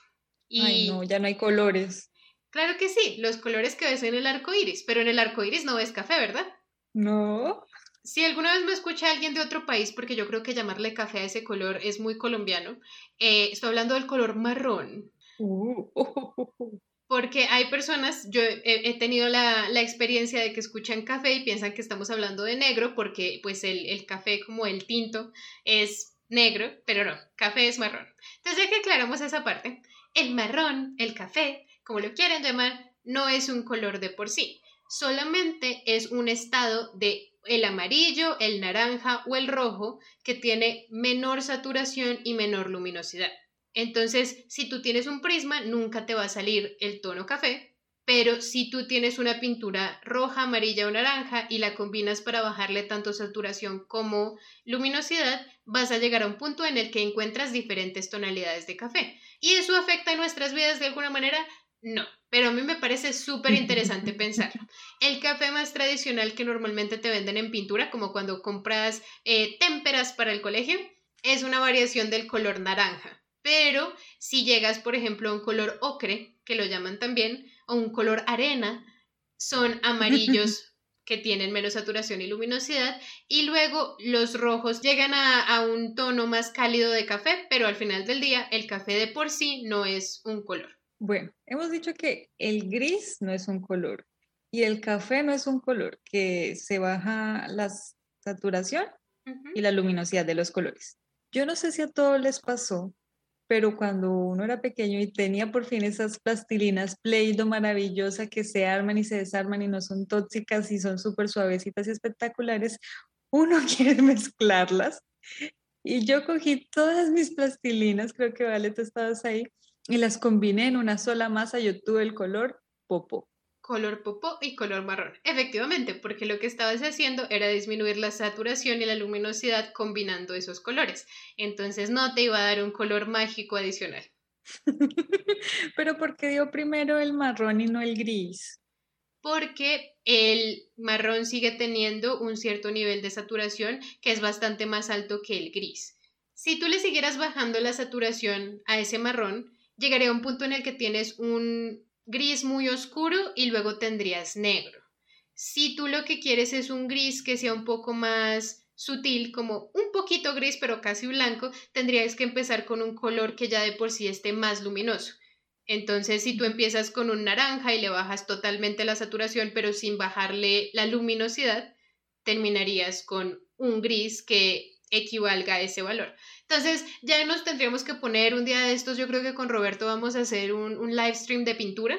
Y... Ay, no, ya no hay colores. Claro que sí, los colores que ves en el arco iris, pero en el arco iris no ves café, ¿verdad? No. Si alguna vez me escucha alguien de otro país, porque yo creo que llamarle café a ese color es muy colombiano, eh, estoy hablando del color marrón. Uh. Porque hay personas, yo he, tenido la, experiencia de que escuchan café y piensan que estamos hablando de negro, porque pues el, el café como el tinto es negro, pero no, café es marrón. Entonces ya que aclaramos esa parte, el marrón, el café, como lo quieran llamar, no es un color de por sí, solamente es un estado de el amarillo, el naranja o el rojo que tiene menor saturación y menor luminosidad. Entonces, si tú tienes un prisma, nunca te va a salir el tono café, pero si tú tienes una pintura roja, amarilla o naranja y la combinas para bajarle tanto saturación como luminosidad, vas a llegar a un punto en el que encuentras diferentes tonalidades de café. ¿Y eso afecta a nuestras vidas de alguna manera? No, pero a mí me parece súper interesante pensarlo. El café más tradicional que normalmente te venden en pintura, como cuando compras eh, témperas para el colegio, es una variación del color naranja. Pero si llegas, por ejemplo, a un color ocre, que lo llaman también, o un color arena, son amarillos que tienen menos saturación y luminosidad, y luego los rojos llegan a, a, un tono más cálido de café, pero al final del día el café de por sí no es un color. Bueno, hemos dicho que el gris no es un color y el café no es un color, que se baja la saturación y la luminosidad de los colores. Yo no sé si a todos les pasó, pero cuando uno era pequeño y tenía por fin esas plastilinas Play-Doh maravillosas que se arman y se desarman y no son tóxicas y son súper suavecitas y espectaculares, uno quiere mezclarlas. Y yo cogí todas mis plastilinas, creo que Vale, tú estabas ahí, y las combiné en una sola masa y obtuve el color popo. Color popo y color marrón. Efectivamente, porque lo que estabas haciendo era disminuir la saturación y la luminosidad combinando esos colores. Entonces no te iba a dar un color mágico adicional. Pero ¿por qué dio primero el marrón y no el gris? Porque el marrón sigue teniendo un cierto nivel de saturación que es bastante más alto que el gris. Si tú le siguieras bajando la saturación a ese marrón, llegaría a un punto en el que tienes un gris muy oscuro y luego tendrías negro. Si tú lo que quieres es un gris que sea un poco más sutil, como un poquito gris pero casi blanco, tendrías que empezar con un color que ya de por sí esté más luminoso. Entonces, si tú empiezas con un naranja y le bajas totalmente la saturación, pero sin bajarle la luminosidad, terminarías con un gris que equivalga a ese valor. Entonces, ya nos tendríamos que poner un día de estos, yo creo que con Roberto vamos a hacer un, live stream de pintura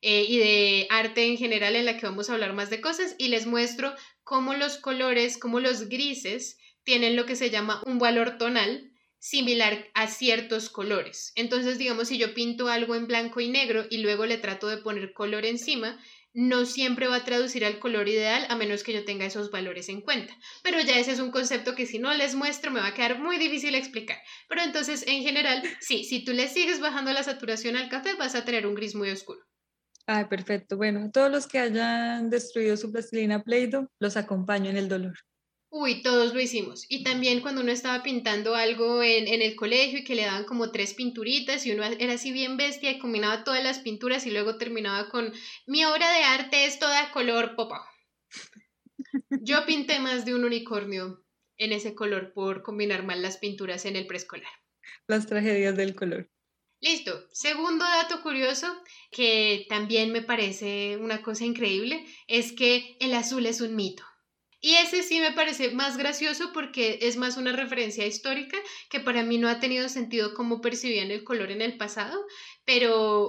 eh, y de arte en general en la que vamos a hablar más de cosas y les muestro cómo los colores, cómo los grises tienen lo que se llama un valor tonal similar a ciertos colores. Entonces, digamos, si yo pinto algo en blanco y negro y luego le trato de poner color encima, no siempre va a traducir al color ideal a menos que yo tenga esos valores en cuenta. Pero ya ese es un concepto que si no les muestro me va a quedar muy difícil explicar. Pero entonces, en general, sí, si tú le sigues bajando la saturación al café, vas a tener un gris muy oscuro. Ah, perfecto. Bueno, todos los que hayan destruido su plastilina Play-Doh, los acompaño en el dolor. Uy, todos lo hicimos. Y también cuando uno estaba pintando algo en, en, el colegio y que le daban como tres pinturitas y uno era así bien bestia y combinaba todas las pinturas y luego terminaba con mi obra de arte es toda color popa. Yo pinté más de un unicornio en ese color por combinar mal las pinturas en el preescolar. Las tragedias del color. Listo. Segundo dato curioso que también me parece una cosa increíble es que el azul es un mito. Y ese sí me parece más gracioso porque es más una referencia histórica que para mí no ha tenido sentido cómo percibían el color en el pasado, pero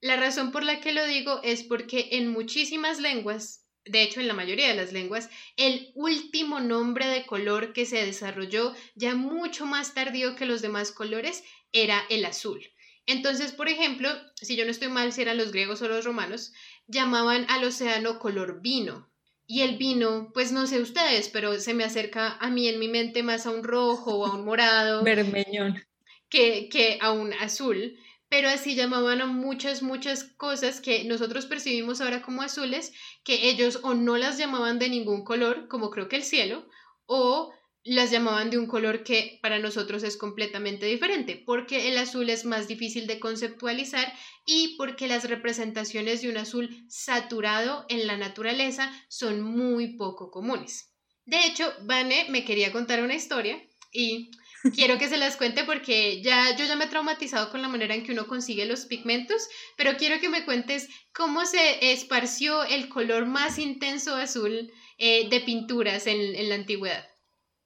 la razón por la que lo digo es porque en muchísimas lenguas, de hecho en la mayoría de las lenguas, el último nombre de color que se desarrolló ya mucho más tardío que los demás colores era el azul. Entonces, por ejemplo, si yo no estoy mal, si eran los griegos o los romanos, llamaban al océano color vino, y el vino, pues no sé ustedes, pero se me acerca a mí en mi mente más a un rojo o a un morado. Bermeñón. Que, que a un azul. Pero así llamaban a muchas, muchas cosas que nosotros percibimos ahora como azules, que ellos o no las llamaban de ningún color, como creo que el cielo, o las llamaban de un color que para nosotros es completamente diferente, porque el azul es más difícil de conceptualizar y porque las representaciones de un azul saturado en la naturaleza son muy poco comunes. De hecho, Vane me quería contar una historia y quiero que se las cuente porque ya yo ya me he traumatizado con la manera en que uno consigue los pigmentos, pero quiero que me cuentes cómo se esparció el color más intenso azul eh, de pinturas en la antigüedad.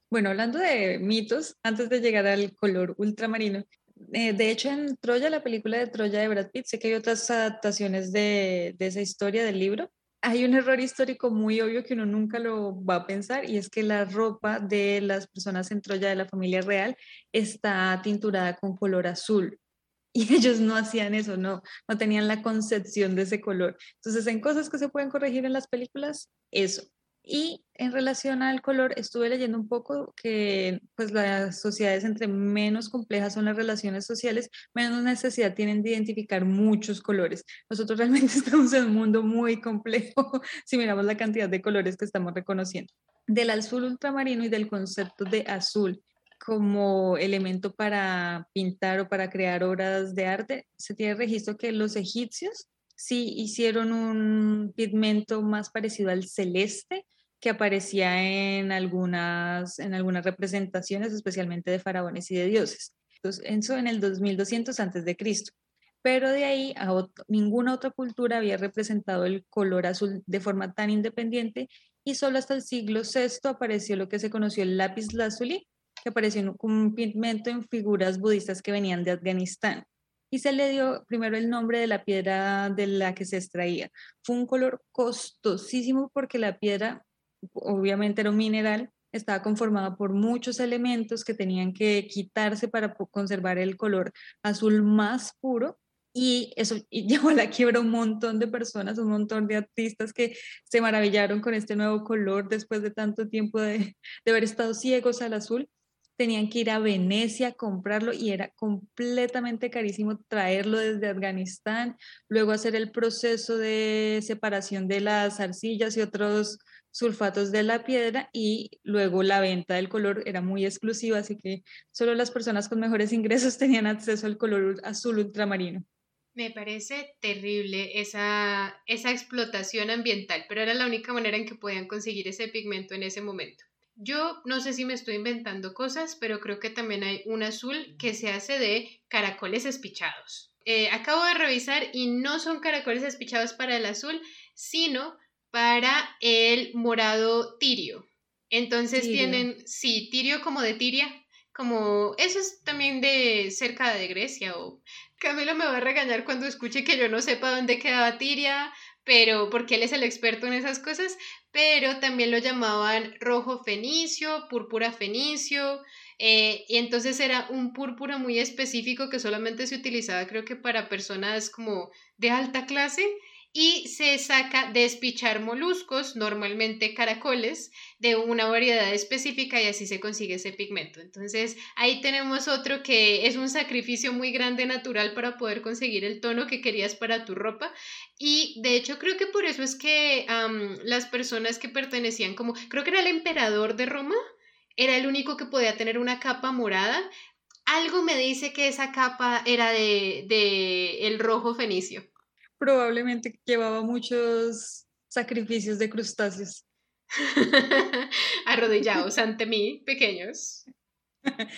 Bueno, hablando de mitos, antes de llegar al color ultramarino, eh, de hecho en Troya, la película de Troya de Brad Pitt, sé que hay otras adaptaciones de, de esa historia del libro. Hay un error histórico muy obvio que uno nunca lo va a pensar y es que la ropa de las personas en Troya de la familia real está tinturada con color azul y ellos no hacían eso, no, no tenían la concepción de ese color. Entonces, en cosas que se pueden corregir en las películas, eso. Y en relación al color, estuve leyendo un poco que pues las sociedades entre menos complejas son las relaciones sociales, menos necesidad tienen de identificar muchos colores. Nosotros realmente estamos en un mundo muy complejo si miramos la cantidad de colores que estamos reconociendo. Del azul ultramarino y del concepto de azul como elemento para pintar o para crear obras de arte, se tiene registro que los egipcios sí hicieron un pigmento más parecido al celeste, que aparecía en algunas, en algunas representaciones, especialmente de faraones y de dioses. Entonces, eso en el 2200 antes de Cristo. Pero de ahí a ninguna otra cultura había representado el color azul de forma tan independiente y solo hasta el siglo VI apareció lo que se conoció el lápiz lazuli, que apareció como un pigmento en figuras budistas que venían de Afganistán y se le dio primero el nombre de la piedra de la que se extraía. Fue un color costosísimo porque la piedra obviamente era un mineral, estaba conformado por muchos elementos que tenían que quitarse para conservar el color azul más puro y eso llevó a la quiebra un montón de personas, un montón de artistas que se maravillaron con este nuevo color después de tanto tiempo de haber estado ciegos al azul. Tenían que ir a Venecia a comprarlo y era completamente carísimo traerlo desde Afganistán, luego hacer el proceso de separación de las arcillas y otros sulfatos de la piedra y luego la venta del color era muy exclusiva, así que solo las personas con mejores ingresos tenían acceso al color azul ultramarino. Me parece terrible esa, esa explotación ambiental, pero era la única manera en que podían conseguir ese pigmento en ese momento. Yo no sé si me estoy inventando cosas, pero creo que también hay un azul que se hace de caracoles espichados. Eh, acabo de revisar y no son caracoles espichados para el azul, sino para el morado tirio. Entonces tienen, sí, tirio como de tiria, como eso es también de cerca de Grecia o Camilo me va a regañar cuando escuche que yo no sepa dónde quedaba tiria, pero porque él es el experto en esas cosas, pero también lo llamaban rojo fenicio, púrpura fenicio, eh, y entonces era un púrpura muy específico que solamente se utilizaba creo que para personas como de alta clase y se saca de espichar moluscos, normalmente caracoles, de una variedad específica y así se consigue ese pigmento. Entonces ahí tenemos otro que es un sacrificio muy grande natural para poder conseguir el tono que querías para tu ropa y de hecho creo que por eso es que las personas que pertenecían como, creo que era el emperador de Roma, era el único que podía tener una capa morada. Algo me dice que esa capa era de, de el rojo fenicio probablemente llevaba muchos sacrificios de crustáceos. Arrodillados ante mí, pequeños.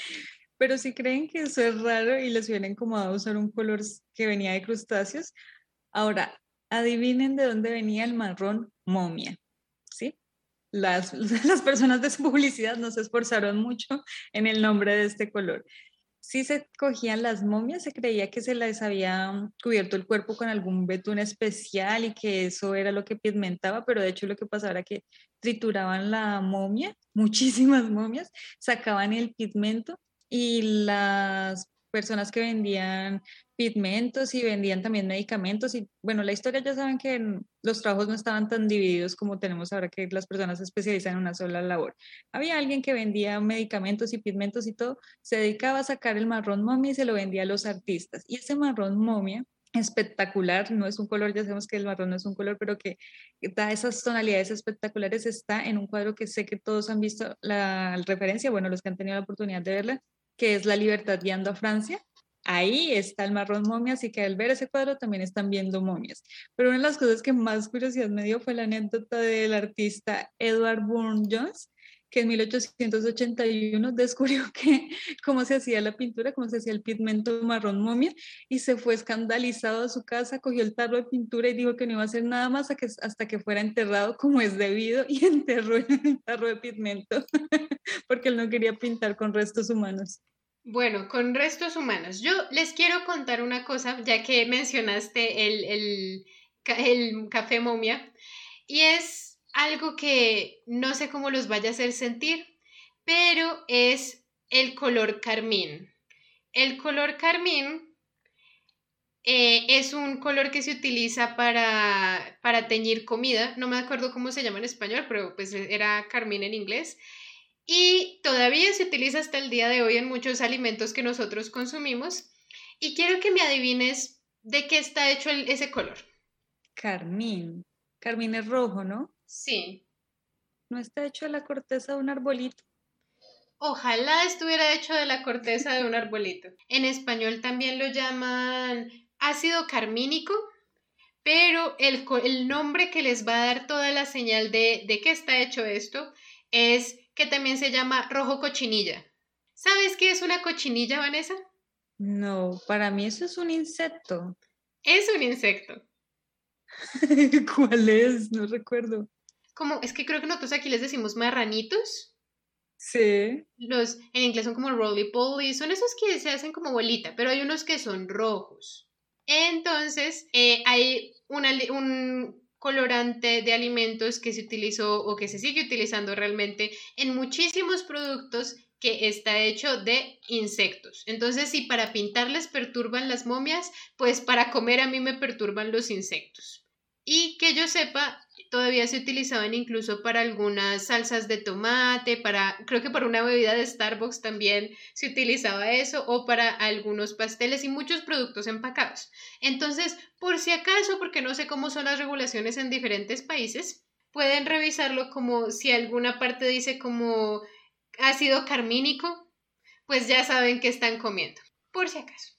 Pero si creen que eso es raro y les hubiera incomodado usar un color que venía de crustáceos, ahora adivinen de dónde venía el marrón momia, ¿sí? Las, las personas de su publicidad no se esforzaron mucho en el nombre de este color si se cogían las momias, se creía que se les había cubierto el cuerpo con algún betún especial y que eso era lo que pigmentaba, pero de hecho lo que pasaba era que trituraban la momia, muchísimas momias, sacaban el pigmento y las personas que vendían pigmentos y vendían también medicamentos. Y bueno, la historia ya saben que los trabajos no estaban tan divididos como tenemos ahora que las personas se especializan en una sola labor. Había alguien que vendía medicamentos y pigmentos y todo, se dedicaba a sacar el marrón momia y se lo vendía a los artistas. Y ese marrón momia espectacular, no es un color, ya sabemos que el marrón no es un color, pero que da esas tonalidades espectaculares, está en un cuadro que sé que todos han visto la referencia, bueno, los que han tenido la oportunidad de verla, que es La Libertad guiando a Francia. Ahí está el marrón momia, así que al ver ese cuadro también están viendo momias. Pero una de las cosas que más curiosidad me dio fue la anécdota del artista Edward Burne Jones, que en 1881 descubrió que cómo se hacía la pintura, cómo se hacía el pigmento marrón momia, y se fue escandalizado a su casa, cogió el tarro de pintura y dijo que no iba a hacer nada más hasta que fuera enterrado como es debido y enterró el tarro de pigmento, porque él no quería pintar con restos humanos. Bueno, con restos humanos. Yo les quiero contar una cosa, ya que mencionaste el, café momia, y es algo que no sé cómo los vaya a hacer sentir, pero es el color carmín. El color carmín eh, es un color que se utiliza para, para teñir comida. No me acuerdo cómo se llama en español, pero pues era carmín en inglés. Y todavía se utiliza hasta el día de hoy en muchos alimentos que nosotros consumimos. Y quiero que me adivines de qué está hecho ese color. Carmín. Carmín es rojo, ¿no? Sí. ¿No está hecho de la corteza de un arbolito? Ojalá estuviera hecho de la corteza de un arbolito. En español también lo llaman ácido carmínico, pero el, el nombre que les va a dar toda la señal de, de qué está hecho esto es que también se llama rojo cochinilla. ¿Sabes qué es una cochinilla, Vanessa? No, para mí eso es un insecto. Es un insecto. ¿Cuál es? No recuerdo como, es que creo que nosotros aquí les decimos marranitos. Sí. Los, en inglés son como roly poly, son esos que se hacen como bolita, pero hay unos que son rojos. Entonces, eh, hay un colorante de alimentos que se utilizó o que se sigue utilizando realmente en muchísimos productos que está hecho de insectos. Entonces, si para pintar les perturban las momias, pues para comer a mí me perturban los insectos. Y que yo sepa, todavía se utilizaban incluso para algunas salsas de tomate, para, creo que para una bebida de Starbucks también se utilizaba eso, o para algunos pasteles y muchos productos empacados. Entonces, por si acaso, porque no sé cómo son las regulaciones en diferentes países, pueden revisarlo como si alguna parte dice como ácido carmínico, pues ya saben que están comiendo, por si acaso.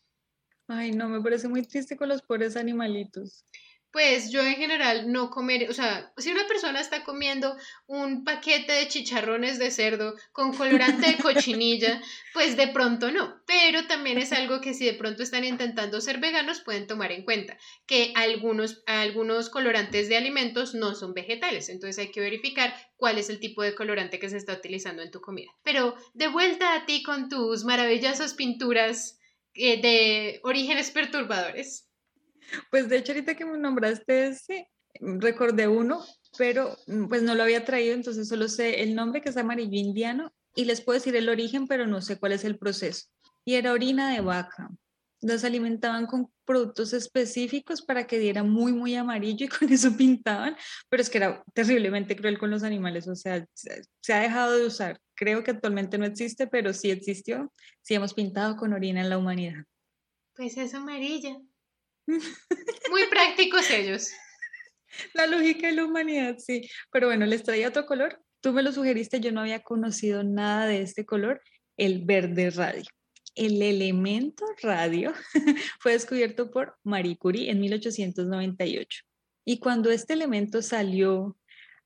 Ay, no, me parece muy triste con los pobres animalitos pues yo en general no comer, o sea, si una persona está comiendo un paquete de chicharrones de cerdo con colorante de cochinilla, pues de pronto no, pero también es algo que si de pronto están intentando ser veganos pueden tomar en cuenta, que algunos, algunos colorantes de alimentos no son vegetales, entonces hay que verificar cuál es el tipo de colorante que se está utilizando en tu comida. Pero de vuelta a ti con tus maravillosas pinturas eh, de orígenes perturbadores. Pues de hecho ahorita que me nombraste ese, recordé uno, pero mm, pues no lo había traído, entonces solo sé el nombre que es amarillo indiano y les puedo decir el origen, pero no sé cuál es el proceso. Y era orina de vaca. Los alimentaban con productos específicos para que diera muy, muy amarillo y con eso pintaban, pero es que era terriblemente cruel con los animales, o sea, se ha dejado de usar. Creo que actualmente no existe, pero sí existió. Sí hemos pintado con orina en la humanidad. Pues es amarilla. Muy prácticos ellos. La lógica de la humanidad, sí. Pero bueno, les traía otro color. Tú me lo sugeriste, yo no había conocido nada de este color, el verde radio. El elemento radio fue descubierto por Marie Curie en 1898. Y cuando este elemento salió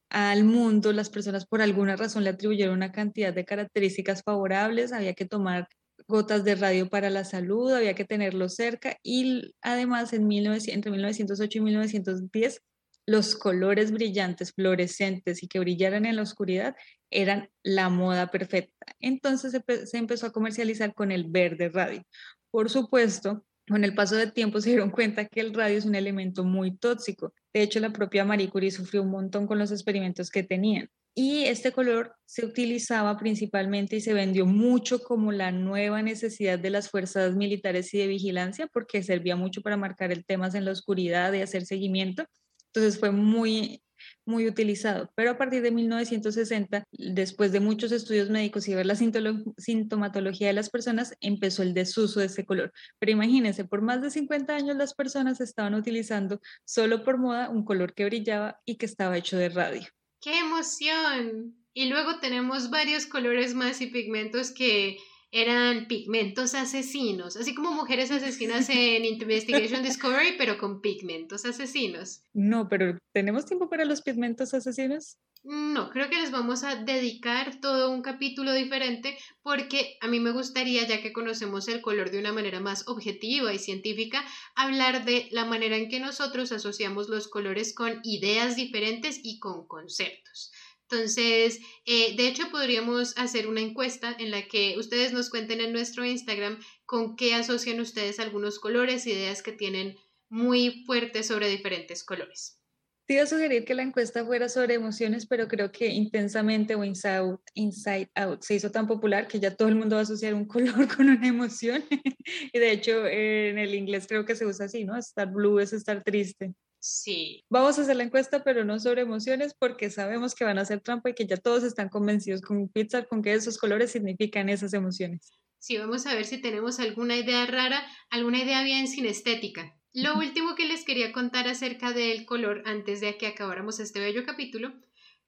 al mundo, las personas por alguna razón le atribuyeron una cantidad de características favorables, había que tomar gotas de radio para la salud, había que tenerlo cerca y además en entre 1908 y 1910 los colores brillantes, fluorescentes y que brillaran en la oscuridad eran la moda perfecta. Entonces se, se empezó a comercializar con el verde radio. Por supuesto, con el paso del tiempo se dieron cuenta que el radio es un elemento muy tóxico. De hecho, la propia Marie Curie sufrió un montón con los experimentos que tenían. Y este color se utilizaba principalmente y se vendió mucho como la nueva necesidad de las fuerzas militares y de vigilancia, porque servía mucho para marcar el tema en la oscuridad y hacer seguimiento. Entonces fue muy muy utilizado, pero a partir de 1960, después de muchos estudios médicos y ver la sintomatología de las personas, empezó el desuso de ese color. Pero imagínense, por más de 50 años las personas estaban utilizando solo por moda un color que brillaba y que estaba hecho de radio. ¡Qué emoción! Y luego tenemos varios colores más y pigmentos que eran pigmentos asesinos, así como mujeres asesinas en Investigation Discovery, pero con pigmentos asesinos. No, pero ¿tenemos tiempo para los pigmentos asesinos? No, creo que les vamos a dedicar todo un capítulo diferente porque a mí me gustaría, ya que conocemos el color de una manera más objetiva y científica, hablar de la manera en que nosotros asociamos los colores con ideas diferentes y con conceptos. Entonces, eh, de hecho, podríamos hacer una encuesta en la que ustedes nos cuenten en nuestro Instagram con qué asocian ustedes algunos colores, ideas que tienen muy fuertes sobre diferentes colores. Te iba a sugerir que la encuesta fuera sobre emociones, pero creo que intensamente o inside out, inside out se hizo tan popular que ya todo el mundo va a asociar un color con una emoción. y de hecho, en el inglés creo que se usa así, ¿no? Estar blue es estar triste. Sí. Vamos a hacer la encuesta, pero no sobre emociones, porque sabemos que van a ser trampa y que ya todos están convencidos con Pixar con que esos colores significan esas emociones. Sí, vamos a ver si tenemos alguna idea rara, alguna idea bien sin estética. Lo último que les quería contar acerca del color antes de que acabáramos este bello capítulo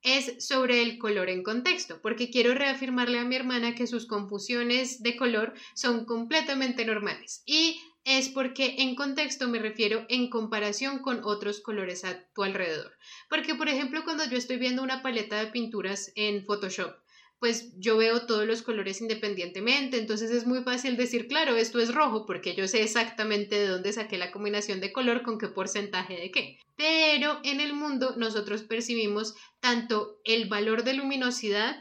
es sobre el color en contexto, porque quiero reafirmarle a mi hermana que sus confusiones de color son completamente normales y es porque en contexto me refiero en comparación con otros colores a tu alrededor. Porque, por ejemplo, cuando yo estoy viendo una paleta de pinturas en Photoshop, pues yo veo todos los colores independientemente, entonces es muy fácil decir, claro, esto es rojo porque yo sé exactamente de dónde saqué la combinación de color con qué porcentaje de qué. Pero en el mundo nosotros percibimos tanto el valor de luminosidad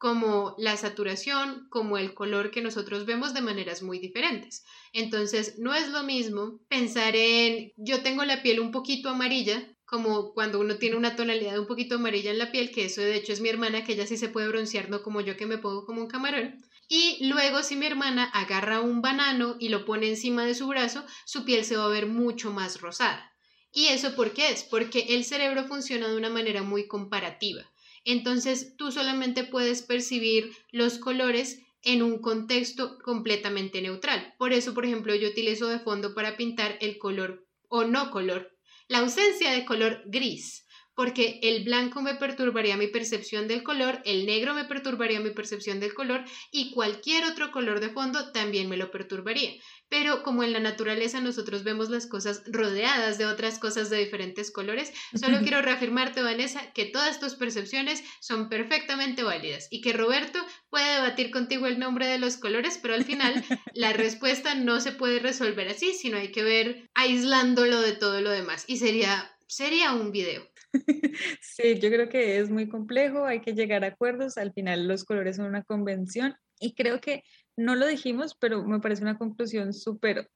como la saturación, como el color que nosotros vemos de maneras muy diferentes. Entonces, no es lo mismo pensar en yo tengo la piel un poquito amarilla, como cuando uno tiene una tonalidad un poquito amarilla en la piel, que eso de hecho es mi hermana, que ella sí se puede broncear, no como yo que me pongo como un camarón. Y luego si mi hermana agarra un banano y lo pone encima de su brazo, su piel se va a ver mucho más rosada. ¿Y eso por qué es? Porque el cerebro funciona de una manera muy comparativa. Entonces tú solamente puedes percibir los colores en un contexto completamente neutral. Por eso, por ejemplo, yo utilizo de fondo para pintar el color o no color, la ausencia de color gris porque el blanco me perturbaría mi percepción del color, el negro me perturbaría mi percepción del color y cualquier otro color de fondo también me lo perturbaría. Pero como en la naturaleza nosotros vemos las cosas rodeadas de otras cosas de diferentes colores, solo quiero reafirmarte, Vanessa, que todas tus percepciones son perfectamente válidas y que Roberto puede debatir contigo el nombre de los colores, pero al final la respuesta no se puede resolver así, sino hay que ver aislándolo de todo lo demás y sería sería un video. Sí, yo creo que es muy complejo, hay que llegar a acuerdos, al final los colores son una convención y creo que no lo dijimos, pero me parece una conclusión súper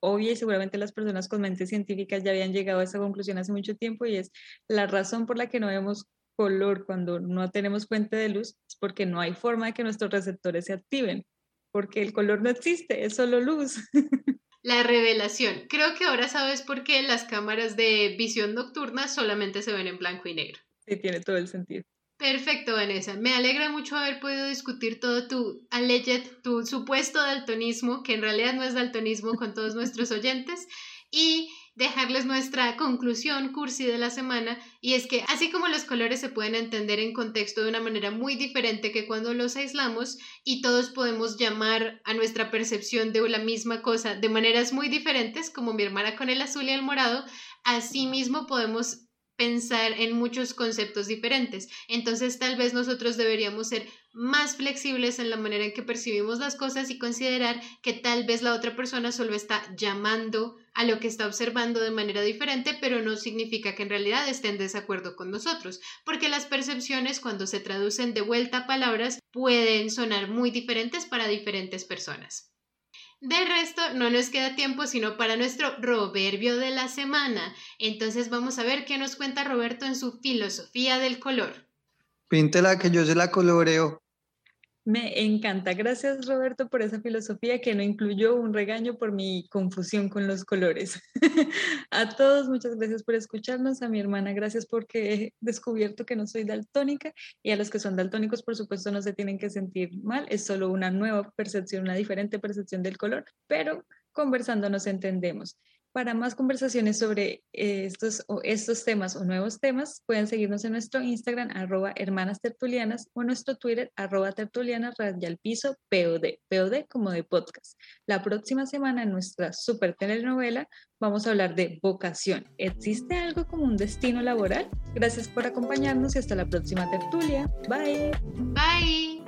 obvia y seguramente las personas con mentes científicas ya habían llegado a esa conclusión hace mucho tiempo y es la razón por la que no vemos color cuando no tenemos fuente de luz es porque no hay forma de que nuestros receptores se activen, porque el color no existe, es solo luz. La revelación. Creo que ahora sabes por qué las cámaras de visión nocturna solamente se ven en blanco y negro. Sí, tiene todo el sentido. Perfecto, Vanessa. Me alegra mucho haber podido discutir todo tu alleged, tu supuesto daltonismo, que en realidad no es daltonismo con todos nuestros oyentes. Y dejarles nuestra conclusión cursi de la semana y es que así como los colores se pueden entender en contexto de una manera muy diferente que cuando los aislamos y todos podemos llamar a nuestra percepción de la misma cosa de maneras muy diferentes como mi hermana con el azul y el morado, asimismo podemos pensar en muchos conceptos diferentes. Entonces tal vez nosotros deberíamos ser más flexibles en la manera en que percibimos las cosas y considerar que tal vez la otra persona solo está llamando a lo que está observando de manera diferente, pero no significa que en realidad esté en desacuerdo con nosotros, porque las percepciones cuando se traducen de vuelta a palabras pueden sonar muy diferentes para diferentes personas. De resto, no nos queda tiempo sino para nuestro proverbio de la semana. Entonces vamos a ver qué nos cuenta Roberto en su filosofía del color. Píntela que yo se la coloreo. Me encanta. Gracias, Roberto, por esa filosofía que no incluyó un regaño por mi confusión con los colores. a todos, muchas gracias por escucharnos. A mi hermana, gracias porque he descubierto que no soy daltónica. Y a los que son daltónicos, por supuesto, no se tienen que sentir mal. Es solo una nueva percepción, una diferente percepción del color, pero conversando nos entendemos. Para más conversaciones sobre eh, estos, o estos temas o nuevos temas, pueden seguirnos en nuestro Instagram, arroba hermanas tertulianas, o nuestro Twitter, arroba tertulianas piso POD, POD como de podcast. La próxima semana en nuestra super telenovela vamos a hablar de vocación. ¿Existe algo como un destino laboral? Gracias por acompañarnos y hasta la próxima tertulia. Bye. Bye.